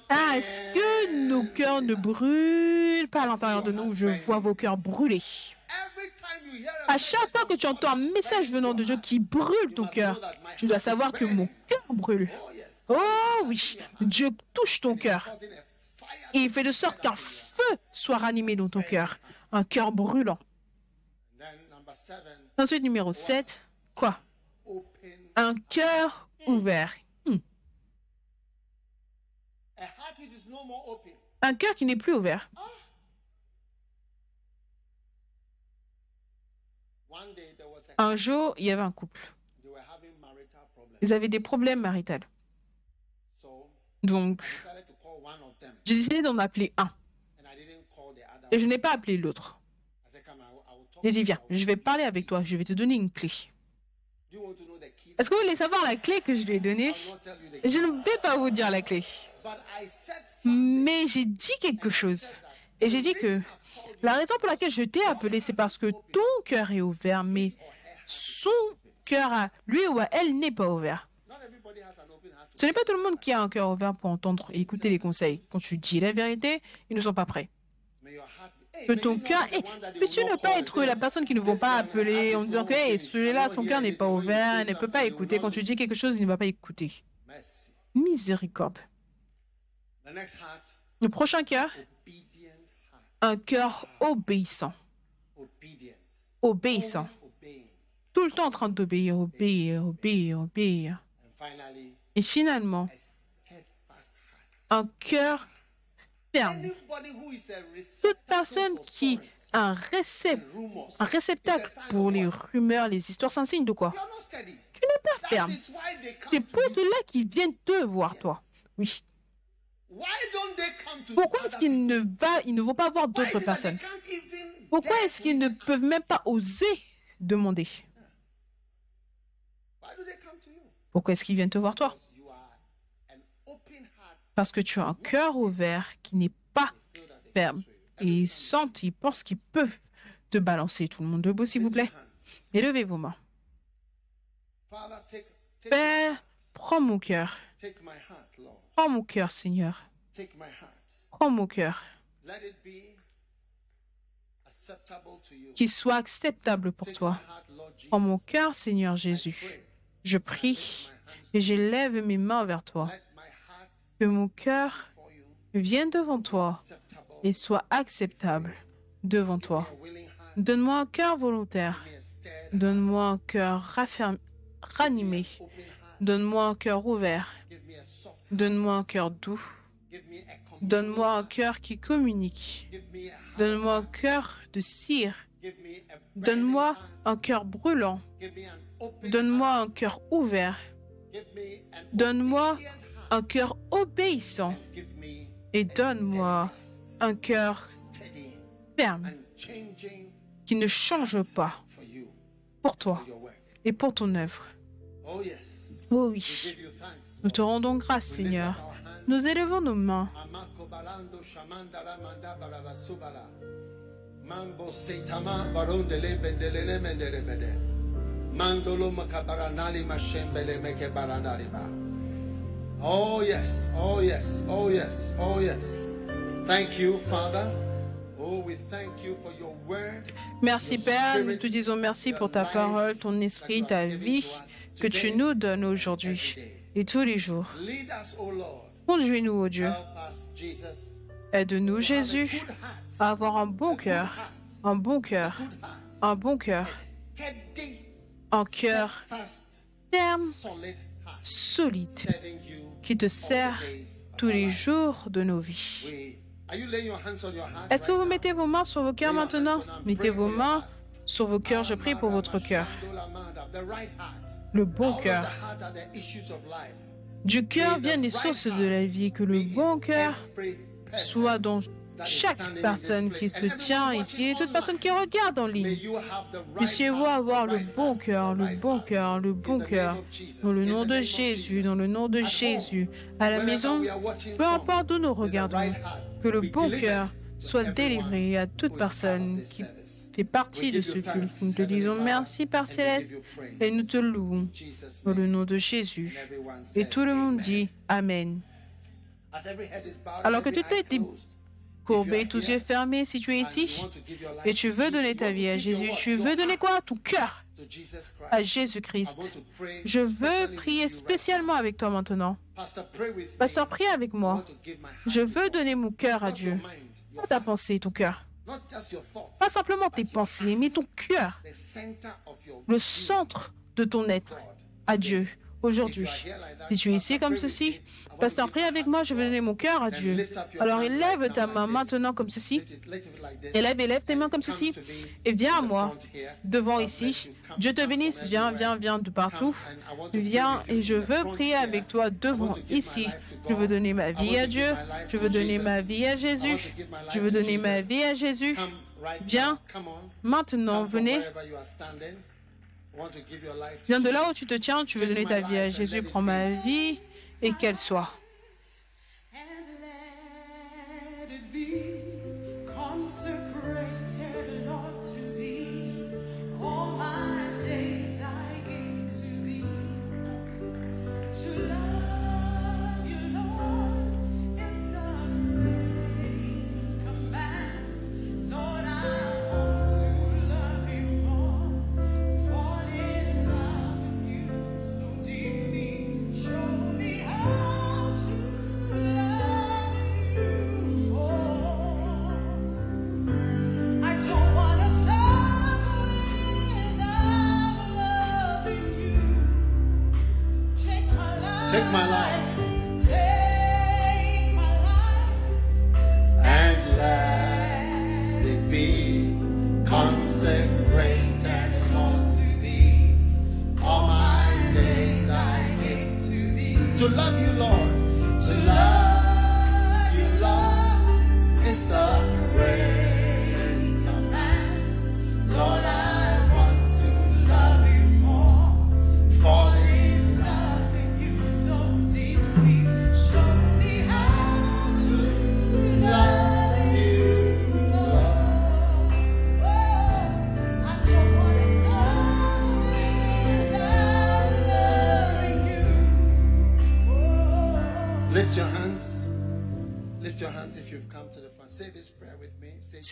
Ah, est-ce que nos cœurs ne brûlent pas à l'intérieur de nous? Je vois vos cœurs brûler. À chaque fois que tu entends un message venant de Dieu qui brûle ton cœur, tu dois savoir que mon cœur brûle. Oh. Oh oui, Dieu touche ton cœur et il fait de sorte qu'un feu soit ranimé dans ton cœur. Un cœur brûlant. Ensuite, numéro 7, quoi? Un cœur ouvert. Hmm. Un cœur qui n'est plus ouvert. One day there was a Un jour, il y avait un couple. Ils avaient des problèmes maritaux. Donc, j'ai décidé d'en appeler un. Et je n'ai pas appelé l'autre. J'ai dit, viens, je vais parler avec toi, je vais te donner une clé. Est-ce que vous voulez savoir la clé que je lui ai donnée? Je ne vais pas vous dire la clé. Mais j'ai dit quelque chose. Et j'ai dit que la raison pour laquelle je t'ai appelé, c'est parce que ton cœur est ouvert, mais son cœur lui ou elle n'est pas ouvert. Ce n'est pas tout le monde qui a un cœur ouvert pour entendre et écouter les conseils. Quand tu dis la vérité, ils ne sont pas prêts. Que ton cœur est... will ne pas être la personne qui ne vont "This pas appeler en is disant que celui-là, son cœur n'est pas ouvert, ne peut pas écouter. Quand tu dis quelque chose, il ne va pas écouter. Miséricorde. Le prochain cœur. Un cœur obéissant. Obéissant. Tout le temps en train d'obéir, obéir, obéir, obéir. Et finalement, un cœur ferme. Toute personne qui a un, réceptacle pour les rumeurs, les histoires, c'est un signe de quoi? Tu n'es pas ferme. C'est pour cela qu'ils viennent te voir, toi. Oui. Why don't they come to Pourquoi est-ce qu'ils ne, va, ils ne vont pas voir d'autres personnes? Pourquoi est-ce qu'ils ne peuvent même pas oser demander? Pourquoi est-ce qu'ils viennent te voir, toi? Parce que tu as un cœur ouvert qui n'est pas ferme. Et ils sentent, ils pensent qu'ils peuvent te balancer. Tout le monde debout, s'il vous plaît. Élevez vos mains. Père, prends mon cœur. Prends mon cœur, Seigneur. Prends mon cœur. Qu'il soit acceptable pour toi. Prends mon cœur, Seigneur Jésus. Je prie et j'élève mes mains vers toi. Que mon cœur vienne devant toi et soit acceptable devant toi. Donne-moi un cœur volontaire Donne-moi un cœur raffermi- ranimé. Donne-moi un cœur ouvert. Donne-moi un cœur doux. Donne-moi un cœur qui communique. Donne-moi un cœur de cire. Donne-moi un cœur brûlant. Donne-moi un cœur ouvert. Donne-moi un cœur obéissant. Et donne-moi un cœur ferme qui ne change pas pour toi et pour ton œuvre. Oh oui. Nous te rendons grâce, Seigneur. Nous élevons nos mains. Oh yes, oh yes, oh yes, oh yes. Thank you, Father. Oh, we thank you for your word. Merci Père, nous te disons merci pour ta parole, ton esprit, ta vie que tu nous donnes aujourd'hui et tous les jours. Conduis-nous, ô Dieu. Us, Jesus. Aide-nous, Jésus, à avoir un bon cœur, un bon cœur, un bon cœur, un cœur ferme, solide, qui te sert tous les jours de nos vies. Est-ce que vous mettez vos mains sur vos cœurs maintenant? Mettez vos mains sur vos cœurs. Je prie pour votre cœur. Le bon cœur. Du cœur viennent les sources de la vie. Que le bon cœur soit dans chaque personne qui se tient ici et toute personne qui regarde en ligne. Puissiez-vous avoir le bon cœur, le bon cœur, le bon cœur. Dans le nom de Jésus, dans le nom de Jésus. À la maison, peu importe où nous regardons, que le bon cœur soit délivré à toute personne qui. Fait partie de ce culte. Nous te disons merci, Père Céleste, et nous te louons. Dans le nom de Jésus. Et tout le monde dit Amen. Alors que est closed, Courbé, tous yeux fermés, si tu es ici et tu veux donner ta vie à Jésus, tu veux donner quoi? Ton cœur à Jésus-Christ. Je veux prier spécialement avec toi maintenant. Pasteur, prie avec moi. Je veux donner mon cœur à Dieu. Pas ta pensée, ton cœur. Pas simplement tes pensées, mais ton cœur. Le centre de ton être à Dieu. Aujourd'hui. Si tu es ici comme ceci, Pasteur, prie avec moi, je veux God. donner mon cœur à Dieu. Alors élève ta main maintenant comme ceci. Élève, élève tes mains comme ceci. Et viens à moi, devant ici. Dieu te bénisse. Viens, viens, viens de partout. Viens et je veux prier avec toi devant ici. Je veux donner ma vie à Dieu. Je veux donner ma vie à Jésus. Je veux donner ma vie à Jésus. Viens. Maintenant, venez. Viens de là où tu te tiens. Tu veux donner ta vie à Jésus. Prends ma vie et qu'elle soit.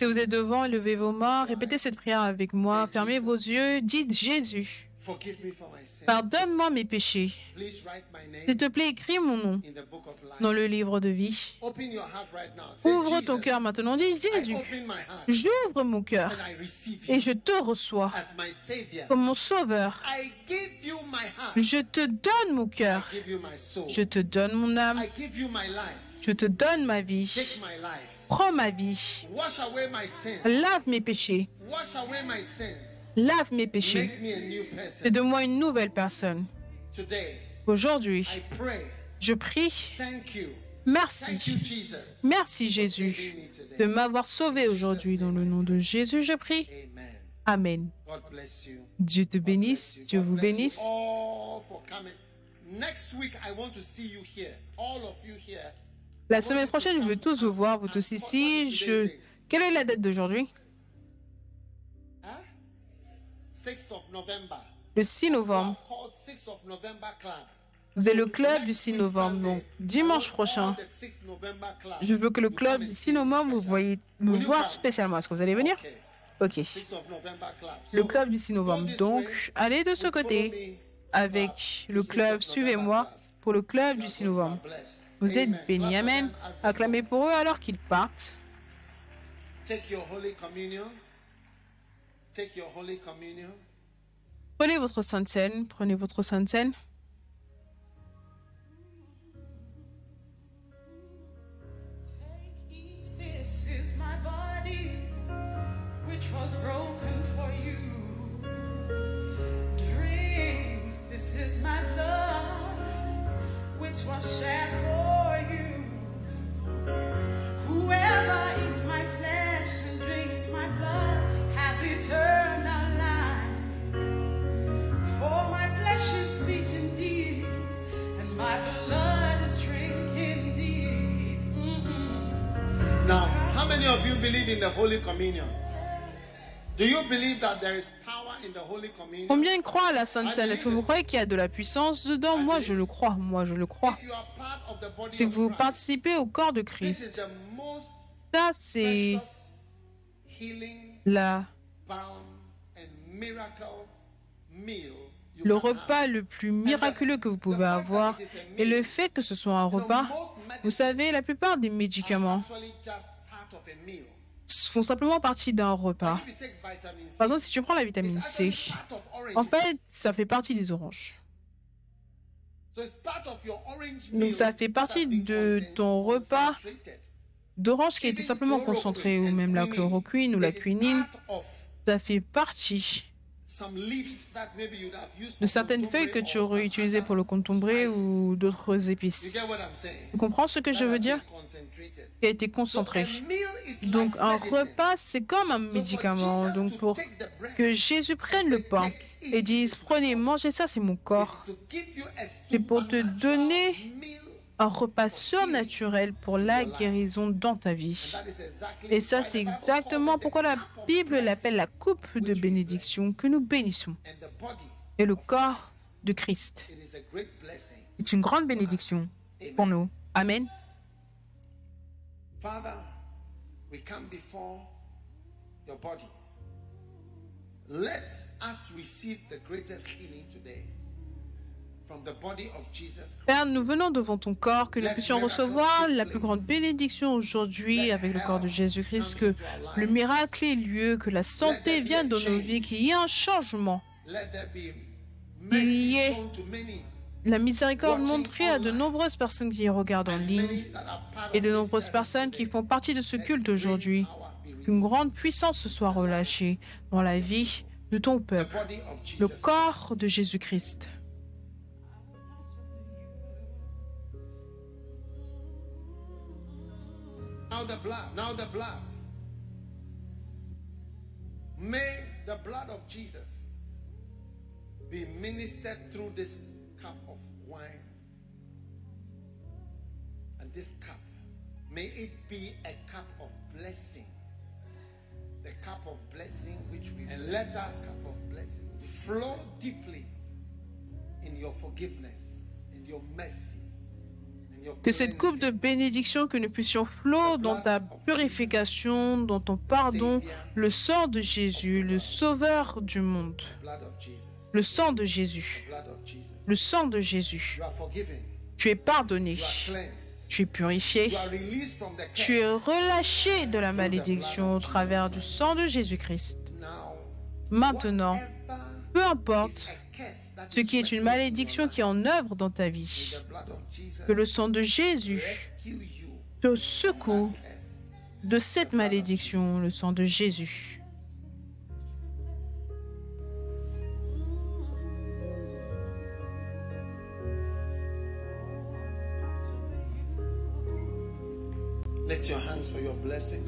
Si vous êtes devant, levez vos mains. Répétez cette prière avec moi. Fermez vos yeux. Dites Jésus. Pardonne-moi mes péchés. S'il te plaît, écris mon nom dans le livre de vie. Ouvre ton cœur maintenant. Dis Jésus, j'ouvre mon cœur et je te reçois comme mon sauveur. Je te donne mon cœur. Je te donne mon âme. Je te donne ma vie. Prends ma vie. Lave mes péchés. Lave mes péchés. Make me a new person. Fais de moi une nouvelle personne. Today, Aujourd'hui, I pray. je prie. Thank you. Thank Merci. Merci Jésus de m'avoir sauvé aujourd'hui. Dans le nom de Jésus, je prie. Amen. Dieu te bénisse. Dieu vous bénisse. all for coming. Next week, I want to see you here. All of you here. La semaine prochaine, je veux tous vous voir, vous tous ici. Je... Quelle est la date d'aujourd'hui? Huh? 6th of November. Le 6 novembre. Called 6th of November Club. Vous êtes le club du 6 novembre. Donc, dimanche prochain, The 6th November Club. je veux que le club du 6 novembre, vous voyez voir spécialement. Est-ce que vous allez venir? Ok. 6th of November Club. Le club du 6 novembre. Donc, allez de ce côté avec le club. Suivez-moi pour le club du 6 novembre. Vous êtes they Acclamez pour eux alors qu'ils partent. Take your Holy Communion. Take your Holy Communion. Prenez votre Sainte Seine. Prenez votre Sainte Seine. Eat, This is my body, which was broken Now, how many of you believe in the Holy Communion? Do you believe that there is power in the Holy Communion? Combien croient à la Sainte Est-ce que vous croyez qu'il y a de la puissance dedans? Moi, je le crois. Moi, je le crois. Si vous participez au corps de Christ, ça, c'est la, le repas le plus miraculeux que vous pouvez avoir. Et le fait que ce soit un repas, vous savez, la plupart des médicaments font simplement partie d'un repas. Par exemple, si tu prends la vitamine C, en fait, ça fait partie des oranges. So it's part of your orange Donc, meal ça fait partie de ton repas. D'orange qui été simplement concentré, ou même la chloroquine ou la quinine. Ça fait partie de certaines feuilles que tu aurais utilisées pour le contombré ou d'autres épices. Tu comprends ce que je veux dire? Qui a été concentré. Donc un repas, c'est comme un médicament. Donc pour que Jésus prenne le pain et dise, prenez, mangez ça, c'est mon corps. C'est pour te donner un repas surnaturel pour la guérison dans ta vie. Et ça, c'est exactement pourquoi la Bible l'appelle la coupe de bénédiction que nous bénissons. Et le corps de Christ. C'est une grande bénédiction pour nous. Amen. Let us receive the greatest healing today Père, nous venons devant ton corps, que nous puissions recevoir la plus grande bénédiction aujourd'hui avec le corps de Jésus-Christ, que le miracle ait lieu, que la santé vienne dans nos vies, qu'il y ait un changement. Il y ait La miséricorde montrée à de nombreuses personnes qui regardent en ligne et de nombreuses personnes qui font partie de ce culte aujourd'hui. Qu'une grande puissance se soit relâchée dans la vie de ton peuple, le corps de Jésus-Christ. Now the blood. Now the blood. May the blood of Jesus be ministered through this cup of wine. And this cup, may it be a cup of blessing. The cup of blessing which we and let that cup of blessing flow deeply in your forgiveness, in your mercy, Que cette coupe de bénédiction, que nous puissions flot dans ta purification, dans ton pardon, le sang de Jésus, le sauveur du monde. Le sang de Jésus. Le sang de Jésus. Tu es pardonné. Tu es purifié. Tu es relâché de la malédiction au travers du sang de Jésus-Christ. Maintenant, peu importe ce qui est une malédiction qui est en œuvre dans ta vie, que le sang de Jésus te secoue de cette malédiction, le sang de Jésus. Lift your hands for your blessing.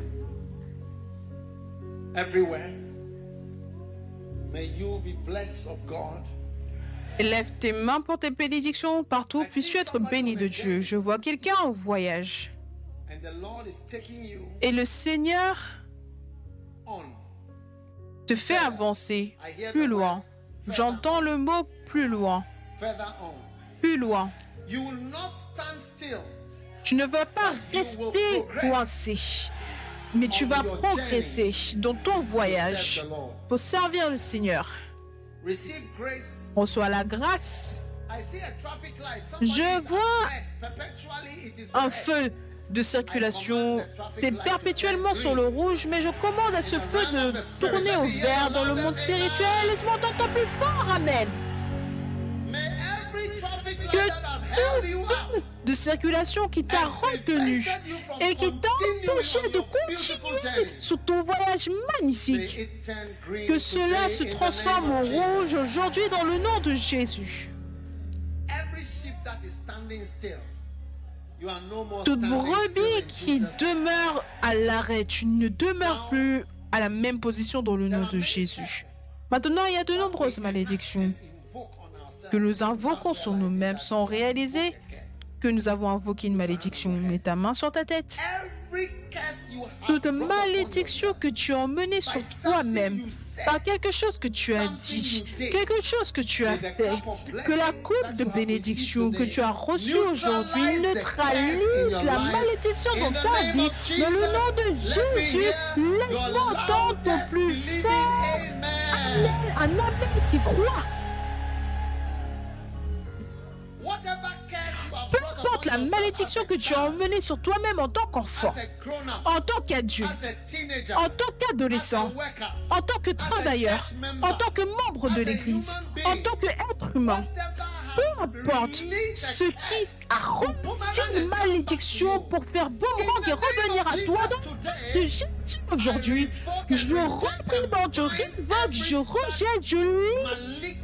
Everywhere. May you be blessed of God. Lève tes mains pour tes bénédictions partout. Puisses-tu être béni de Dieu. Je vois quelqu'un en voyage. Et le Seigneur te fait avancer plus loin. J'entends le mot plus loin, plus loin. Tu ne vas pas rester coincé, mais tu vas progresser dans ton voyage pour servir le Seigneur. Reçois la grâce, Je is vois un feu de circulation. C'est perpétuellement sur le rouge, mais je commande à ce feu de tourner au vert dans le monde spirituel. Laisse-moi entendre plus fort, Amen. De circulation qui t'a retenu et qui t'a empêché de continuer sur ton voyage magnifique, que cela se transforme en rouge aujourd'hui dans le nom de Jésus. Toute brebis qui demeure à l'arrêt, tu ne demeures plus à la même position dans le nom de Jésus. Maintenant, il y a de nombreuses malédictions. Que nous invoquons sur nous-mêmes sans réaliser que nous avons invoqué une malédiction. Mets ta main sur ta tête. Toute malédiction que tu as emmenée sur toi-même par quelque chose que tu as dit, quelque chose que tu as fait, que la coupe de bénédiction que tu as reçue aujourd'hui neutralise la malédiction dans ta vie. Dans le nom de Jésus, laisse-moi entendre ton plus fort un amen qui croit. Peu importe la malédiction que tu as emmenée sur toi-même en tant qu'enfant, en tant qu'adulte, en tant qu'adolescent, en tant que travailleur, en tant que membre de l'Église, en tant qu'être humain. Peu importe ce qui a reçu une malédiction pour faire boomerang et revenir à toi de Jésus aujourd'hui. Je reprimande, je révoque, je rejette, je lis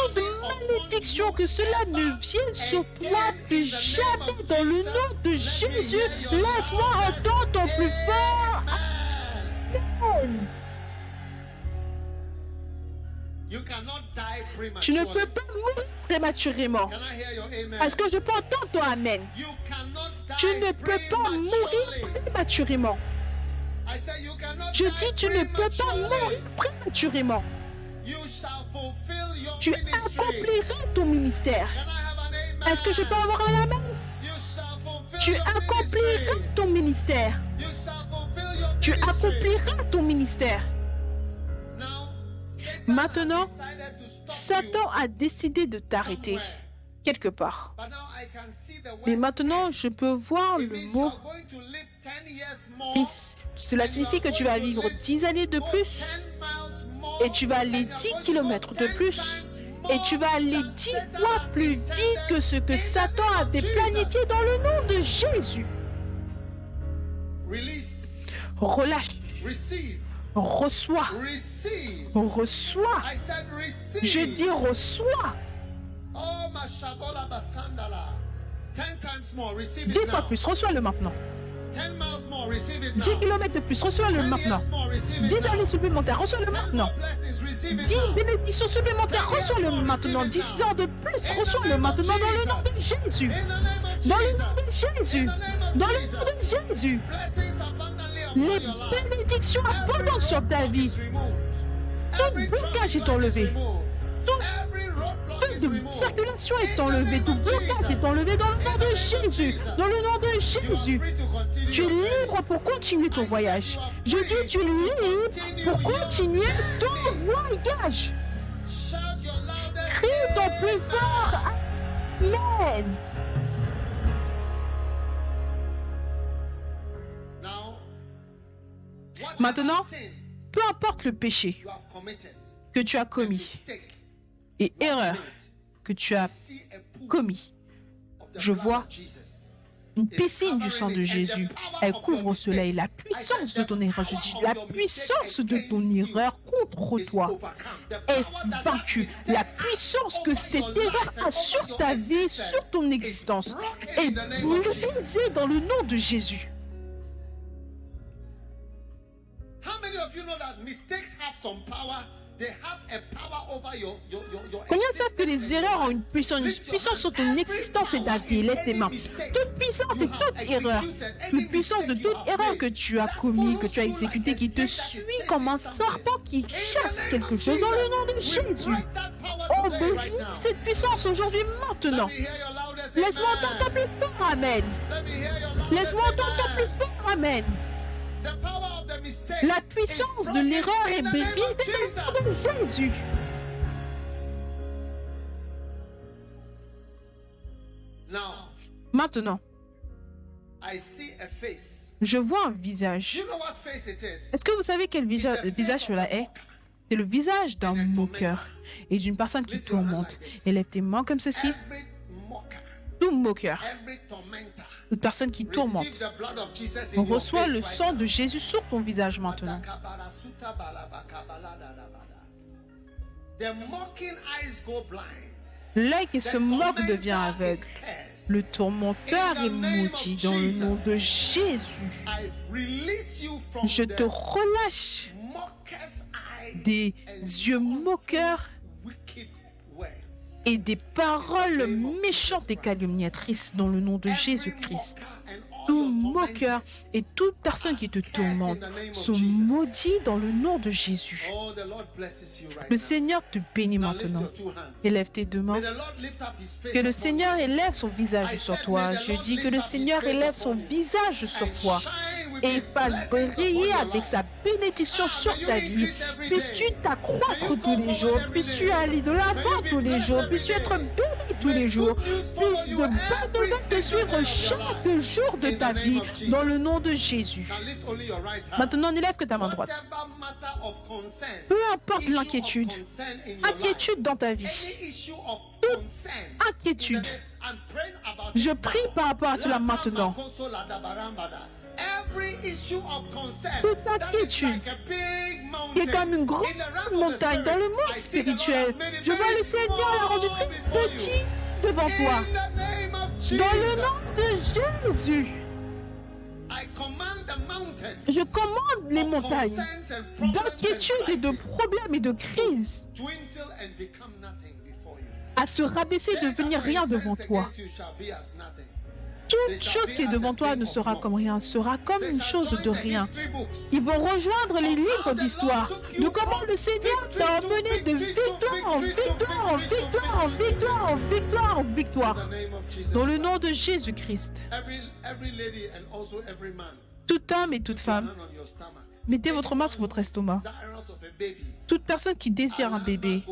from toute coming upon malédiction, que cela ne vienne sur toi plus jamais dans le nom de Jésus. Laisse-moi entendre ton plus fort. Amen. You cannot die prematurely. Tu ne peux pas mourir prématurément. Est-ce que je peux entendre ton Amen? You cannot die Tu ne peux pas mourir prématurément. I say you cannot Je dis, tu ne peux pas mourir prématurément. Tu accompliras ton ministère. Est-ce que je peux avoir un Amen? Tu accompliras ton ministère. Tu accompliras ton ministère. Maintenant, Satan a décidé de t'arrêter quelque part. Mais maintenant, je peux voir le mot are going to live 10 years more, fils. Cela signifie que tu vas vivre 10 années de plus 10 miles more, et tu vas aller and you're 10 going to kilomètres go de 10 plus et tu vas aller than 10 Satan fois plus vite que ce que Satan avait planifié dans le nom de Jésus. Relâche, reçois, reçois. Je dis reçois. Oh, Mashagola Basandala. 10 times more, receive it 10 fois plus, reçois-le maintenant. 10 miles more, receive it 10 now. kilomètres de plus, reçois-le 10 maintenant. years more, receive it 10 now. années supplémentaires, reçois-le 10 maintenant. more blessings, receive it 10 now. bénédictions supplémentaires, reçois-le maintenant. 10 ans de plus, reçois-le maintenant dans le nom de Jésus. Dans le nom de Jésus. Dans le nom de Jésus. Les bénédictions abondantes sur ta vie. Tout blocage est enlevé. Est In the enlevé. Tout Jesus. est enlevé dans le nom de Jésus. Dans le nom de Jésus. Tu es libre pour continuer ton voyage. Je dis, tu es libre pour continuer ton voyage. Chantons plus fort. Amen. Maintenant, Peu importe le péché que tu as commis et erreur que tu as commis, je vois une piscine du sang de Jésus. Elle couvre au soleil la puissance de ton erreur. Je dis, la puissance de ton erreur contre toi est vaincue. La puissance que cette erreur a sur ta vie, sur ton existence, est brisée dans le nom de Jésus. Combien savent que les erreurs ont une puissance, une puissance sur ton existence et ta vie? Laisse tes mains. Toute puissance et toute erreur, toute puissance de toute erreur que tu as commis, que tu as exécutée, qui te suit comme un serpent qui chasse quelque chose dans le nom de Jésus. Oh, cette puissance aujourd'hui, maintenant. Laisse-moi entendre ton plus fort, Amen. Laisse-moi entendre ton plus fort, Amen. La puissance de l'erreur est brisée dans le nom de Jésus. Now, Maintenant, I see a face. je vois un visage. Est-ce que vous savez quel visa- visage cela est? C'est le visage d'un moqueur et d'une personne qui tourmente. Élève tes mains comme ceci. Tout moqueur. Toute personne qui tourmente. On reçoit le sang de Jésus sur ton visage maintenant. L'œil qui se moque devient aveugle. Le tourmenteur est maudit dans le nom de Jésus. Je te relâche des yeux moqueurs. Et des paroles méchantes et calomniatrices dans le nom de Jésus-Christ. Tout moqueur et toute personne qui te tourmente sont maudits dans le nom de Jésus. Oh, Le. Seigneur te bénit maintenant. Élève tes deux mains. Que le Seigneur élève son visage sur toi. Je dis que le Seigneur élève son visage sur toi et fasse briller avec sa bénédiction sur ta vie. Puisses-tu t'accroître tous les jours, puisses-tu aller de l'avant tous les jours, puisses-tu être béni tous les jours, puisse de bonnes nouvelles te suivre chaque jour de ta vie dans le nom de Jésus. Maintenant, n'élève que ta main droite. Peu importe l'inquiétude, inquiétude dans ta vie, concern, inquiétude. Je prie par rapport à cela maintenant. Every issue of concern, Toute inquiétude like a big mountain. qui est comme une grande montagne dans le monde spirituel. Je vois le Seigneur l'a rendu très petit devant toi. Dans le nom de Jésus, I command the mountain je commande les montagnes d'inquiétude et de problèmes et de crises à se rabaisser et devenir rien devant toi. Toute chose qui est devant toi ne sera comme rien, sera comme une chose de rien. Ils vont rejoindre les livres d'histoire. De comment le Seigneur t'a emmené de victoire en victoire, en victoire, en victoire, en victoire, en victoire. Dans le nom de Jésus-Christ, tout homme et toute femme, mettez votre main sur votre estomac. Toute personne qui désire un bébé,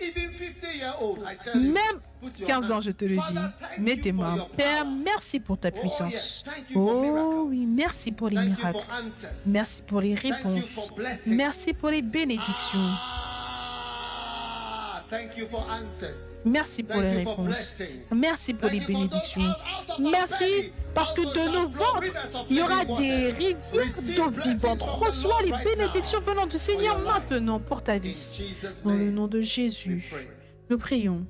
Even 50 year old, I tell you, même put your 15 ans, je te le dis, mets tes mains. Père, merci pour ta puissance. Oh oui, merci pour les miracles. Merci pour les réponses. Merci pour les bénédictions. Ah, thank you for answers. Merci pour les réponses. Merci pour les bénédictions. Merci parce que de nos ventres, il y aura des rivières d'eau vivante. Reçois les bénédictions venant du Seigneur maintenant pour ta vie. Dans le nom de Jésus, nous prions.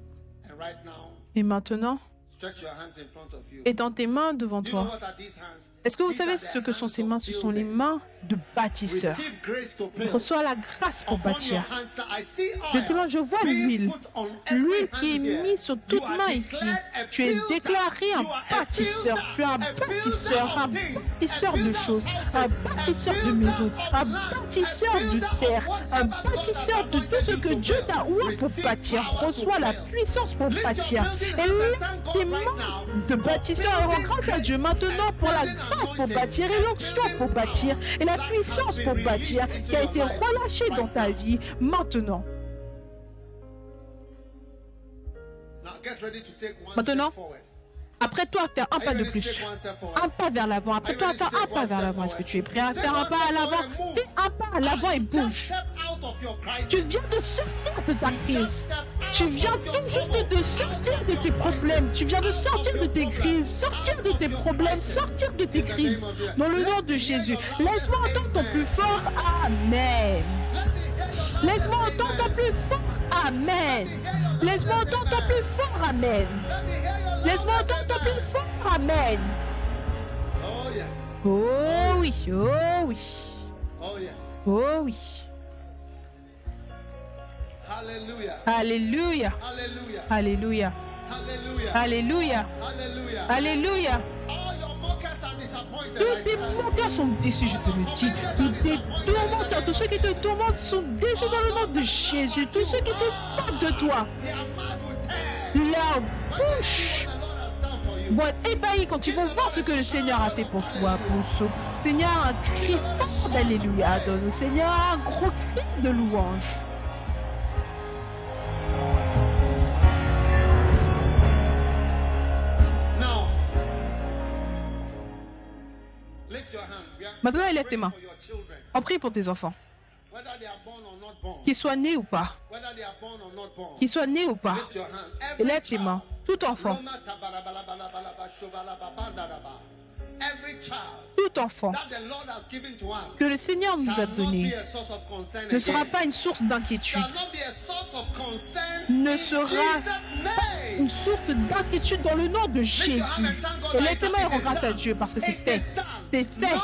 Et maintenant, you. étends tes mains devant toi. Est-ce que vous savez ce que sont ces mains? Ce sont les mains de build. Reçois la grâce pour bâtir. see Je vois l'huile. L'huile qui est mise sur toute main ici. Tu es déclaré un bâtisseur. Tu es un bâtisseur, un bâtisseur de choses, un bâtisseur de maisons, un bâtisseur de terre, un bâtisseur de tout ce que Dieu t'a ouvert pour bâtir. Reçois la puissance pour bâtir. Et now. de bâtisseur grâce à Dieu maintenant pour la grâce pour bâtir et l'onction pour bâtir. et la puissance pour bâtir qui a été relâchée dans ta vie maintenant. Maintenant, après toi, faire un pas de plus. Un pas vers l'avant. Après toi, faire un pas vers l'avant. Est-ce que tu es prêt à faire un pas à l'avant? Fais un pas à l'avant et bouge. Tu viens de sortir de ta crise. Tu viens tout juste de sortir de tes problèmes. Tu viens de sortir de tes crises. Sortir de tes problèmes. Sortir de tes crises. Dans le nom de Jésus. Laisse-moi entendre ton plus fort. Amen. Laisse-moi entendre ton plus fort. Amen. Laisse-moi entendre ton plus fort. Amen. Laisse-moi entendre fort. Amen. Oh yes. Oh oui, oh oui, Oh yes. oh oui. Alléluia, alléluia, alléluia, alléluia. All your mockers are disappointed. Tous tes moqueurs sont déçus, je te le dis. Tous tes tourmenteurs, tous ceux qui te tourmentent sont déçus dans le nom de Jésus. Tous ceux qui se moquent de toi, leur bouche you. vont être ébahis quand ils vont voir ce que le Seigneur a fait pour toi. Pousse au Seigneur un cri fort d'Alléluia. Donne au Seigneur un gros cri de louange. Maintenant, élève tes mains. On prie pour tes enfants, qu'ils soient nés ou pas. Qu'ils soient nés ou pas. Élève tes mains. Tout enfant, Tout enfant que le Seigneur nous a donné ne sera pas une source d'inquiétude, Ne sera une source d'inquiétude dans le nom de Jésus. Et et rends grâce à Dieu parce que c'est It fait. C'est fait.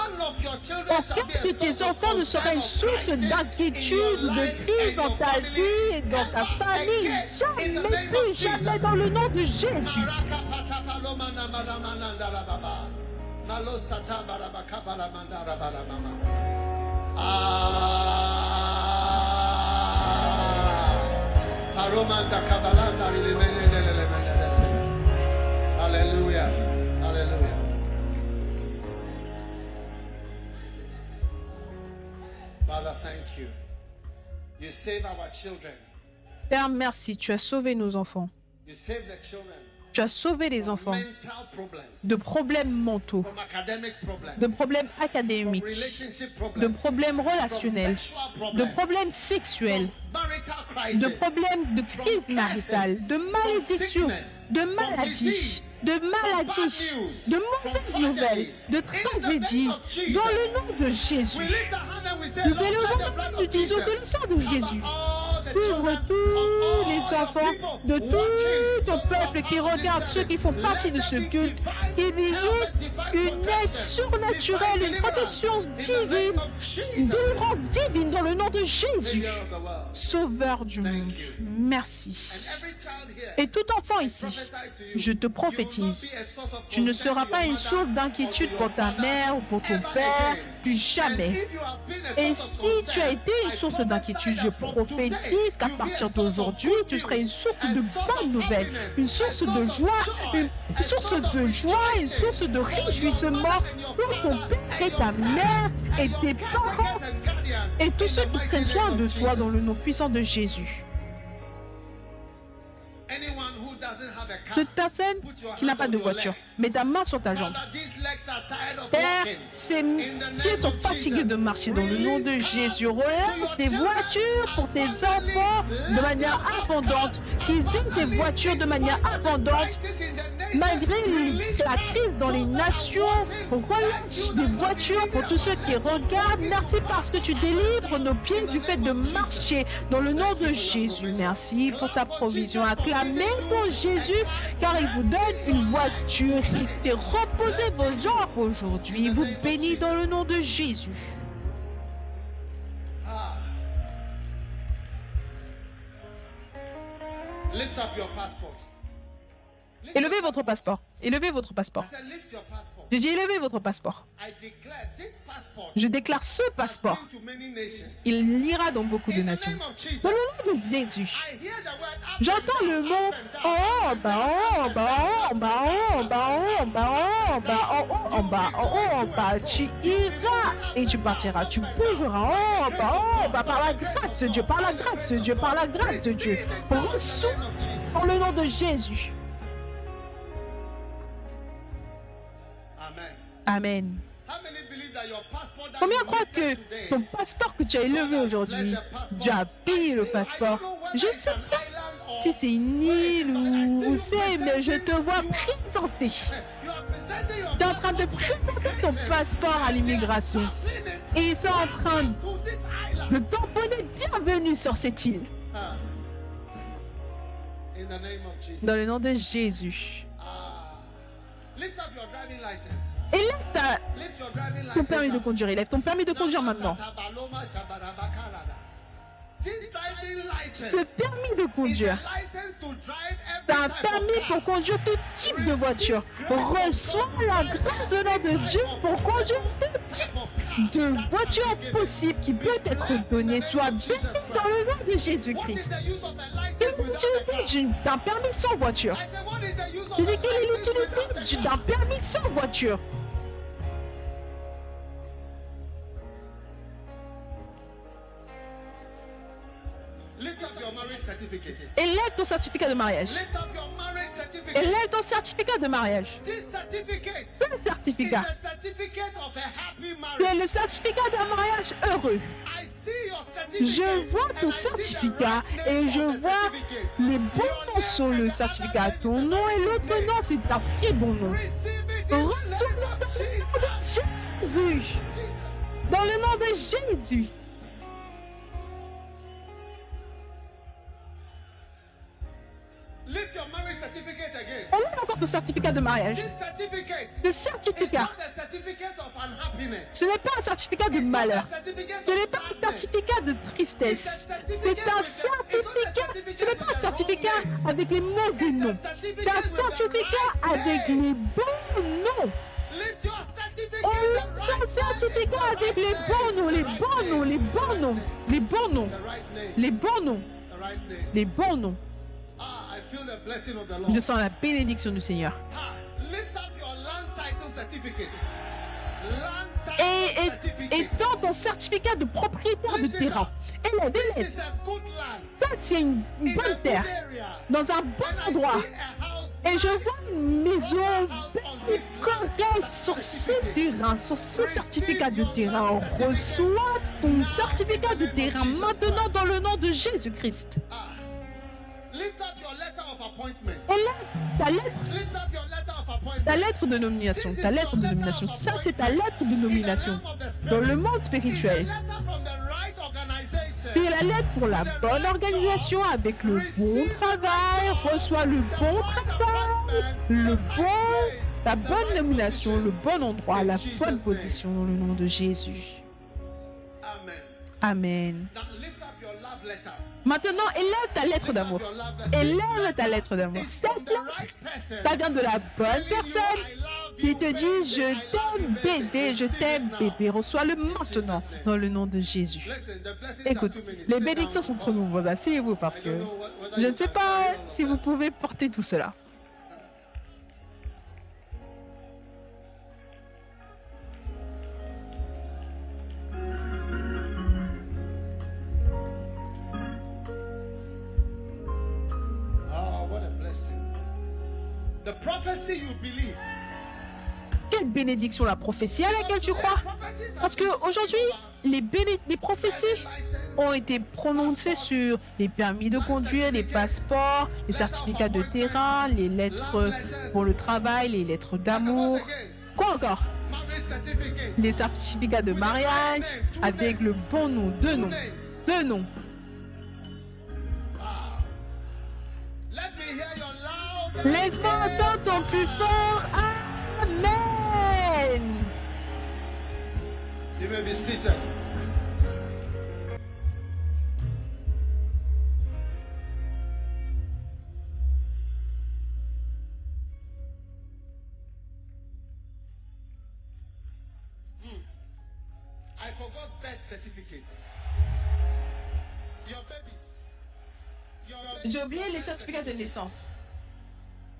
Aucun de tes enfants ne sera une source d'inquiétude, de crise dans ta vie et dans ta famille. Jamais plus, jamais dans le nom de Jésus. Hallelujah. Hallelujah. Father, thank you. You save our children. Père, merci, tu as sauvé nos enfants. You save the children. Tu as sauvé les enfants. De problèmes mentaux, de problèmes académiques, de problèmes relationnels, de problèmes sexuels, de problèmes de crise maritale, de malédiction, de maladie, de maladie, de mauvaises nouvelles, de tragédie. Dans le nom de Jésus, nous élevons the blood nous disons que le sang de Jésus. couvre tous les enfants de tout ton those peuple qui this ceux qui font partie de ce culte, and divine une aide protection, surnaturelle, divine une protection divine, une délivrance divine dans le nom de Jésus. Sauveur du Thank monde. you. Merci. Et tout enfant ici, je te prophétise, tu ne seras pas une source d'inquiétude pour ta mère ou pour ton père, plus jamais. Et si tu as été une source d'inquiétude, je prophétise qu'à partir d'aujourd'hui, tu seras une source de bonnes nouvelles, une source de joie, une source de joie, une source de réjouissement pour ton père et ta mère et tes parents et tous ceux qui prennent soin de toi dans le nom puissant de Jésus. Toute personne qui n'a pas de voiture, mets ta main sur ta jambe. Père, ces pieds sont fatigués de marcher dans le nom de Jésus. Relève tes voitures pour tes enfants de manière abondante, qu'ils aient des voitures de manière abondante, Malgré la crise dans les nations. Des voitures pour tous ceux qui regardent. Merci parce que tu délivres nos pieds du fait de marcher dans le nom de Jésus. Merci pour ta provision. Acclamez pour Jésus car il vous donne une voiture. Il fait reposer vos jambes aujourd'hui. Vous bénit dans le nom de Jésus. Lift up your passport. Élevez votre passeport. Élevez votre passeport. Je dis élevez votre passeport. Je déclare ce passeport. Il ira dans beaucoup de nations. Dans le nom de Jésus. J'entends le mot en bas, en bas, en bas, en bas, en bas, en bas, en bas, en bas. Tu iras et tu partiras. Tu bougeras en bas, en bas, par la grâce de Dieu, par la grâce de Dieu, par la grâce de Dieu. Dans le nom de Jésus. Amen. Combien croient que ton passeport que tu as élevé aujourd'hui, Dieu a payé le passeport Je ne sais pas si c'est une île ou c'est, mais je te vois présenter. Tu es en train de présenter ton passeport à l'immigration. Et ils sont en train de tamponner bienvenue sur cette île. Ah. Dans le nom de Jésus. Là, ta- ton permis de conduire. Élève ton permis de conduire maintenant. Ce permis de conduire, c'est un permis pour conduire tout type de voiture. Reçois la grâce au nom de Dieu pour conduire tout type de voiture possible qui peut être donnée, soit béni dans le nom de Jésus-Christ. Quelle est l'utilité d'un permis sans voiture? Je dis, quelle est l'utilité d'un permis sans voiture? Élève ton certificat de mariage. Élève ton certificat de mariage. Ce certificat, c'est le certificat d'un mariage heureux. Je vois ton certificat et je vois les bons noms sur le certificat. Ton nom et l'autre nom, c'est un très bon nom. Dans le nom de. Jésus. Dans le nom de Jésus. Lift your marriage certificate again. Élève encore ton certificat de mariage. This certificate Ce is certificat, not a certificate of unhappiness. ce n'est pas un certificat de malheur. Ce n'est pas un certificat de tristesse. C'est un certificat. Ce n'est pas un certificat avec les mauvais noms. C'est un certificat avec les bons noms. On un certificat avec les bons noms, les bons noms, les bons noms, les bons noms, les bons noms, les bons noms. Je sens la bénédiction du Seigneur. Ah, Et, et, et tends ton certificat de propriétaire de terrain. Élève, This élève. is a good land. Ça, c'est une, bonne terre, dans un bon endroit. Et je vois une maison correcte sur ce terrain, sur ce certificat de terrain. Reçois ton certificat de terrain maintenant dans le nom de Jésus-Christ. Lift up your letter of appointment. Ta lettre, Lift up your letter of appointment. ta lettre de nomination, ta lettre de nomination, ça c'est ta lettre de nomination dans le monde spirituel. letter from the right organization. C'est la lettre pour la bonne organisation avec le bon travail, reçois le bon travail, le bon, la bonne nomination, le bon endroit, la bonne position dans le nom de Jésus. Amen. Amen. Maintenant, élève ta lettre d'amour. Élève ta lettre d'amour. Cette lettre, ça vient de la bonne personne qui te dit Je t'aime bébé, je t'aime bébé. Reçois-le maintenant dans le nom de Jésus. Écoute, les bénédictions sont trop nombreuses. Asseyez-vous parce que je ne sais pas si vous pouvez porter tout cela. The prophecy you believe. Quelle bénédiction la prophétie à laquelle tu crois? Parce que aujourd'hui, les, prophéties ont été prononcées sur les permis de conduire, les passeports, les certificats de terrain, les lettres pour le travail, les lettres d'amour. Quoi encore? Les certificats de mariage avec le bon nom, deux noms. Deux noms. Laisse-moi entendre ton plus fort? Amen. You may be seated. I forgot birth certificate. Your babies. Your J'ai oublié les certificats de naissance.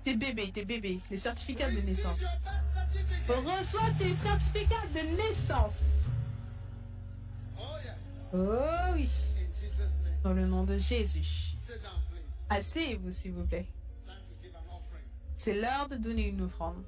Tes bébés, tes bébés, les certificats de naissance. Reçois tes certificats de naissance. Oh. Oh oui. Dans le nom de Jésus. Asseyez-vous, s'il vous plaît. C'est l'heure de donner une offrande.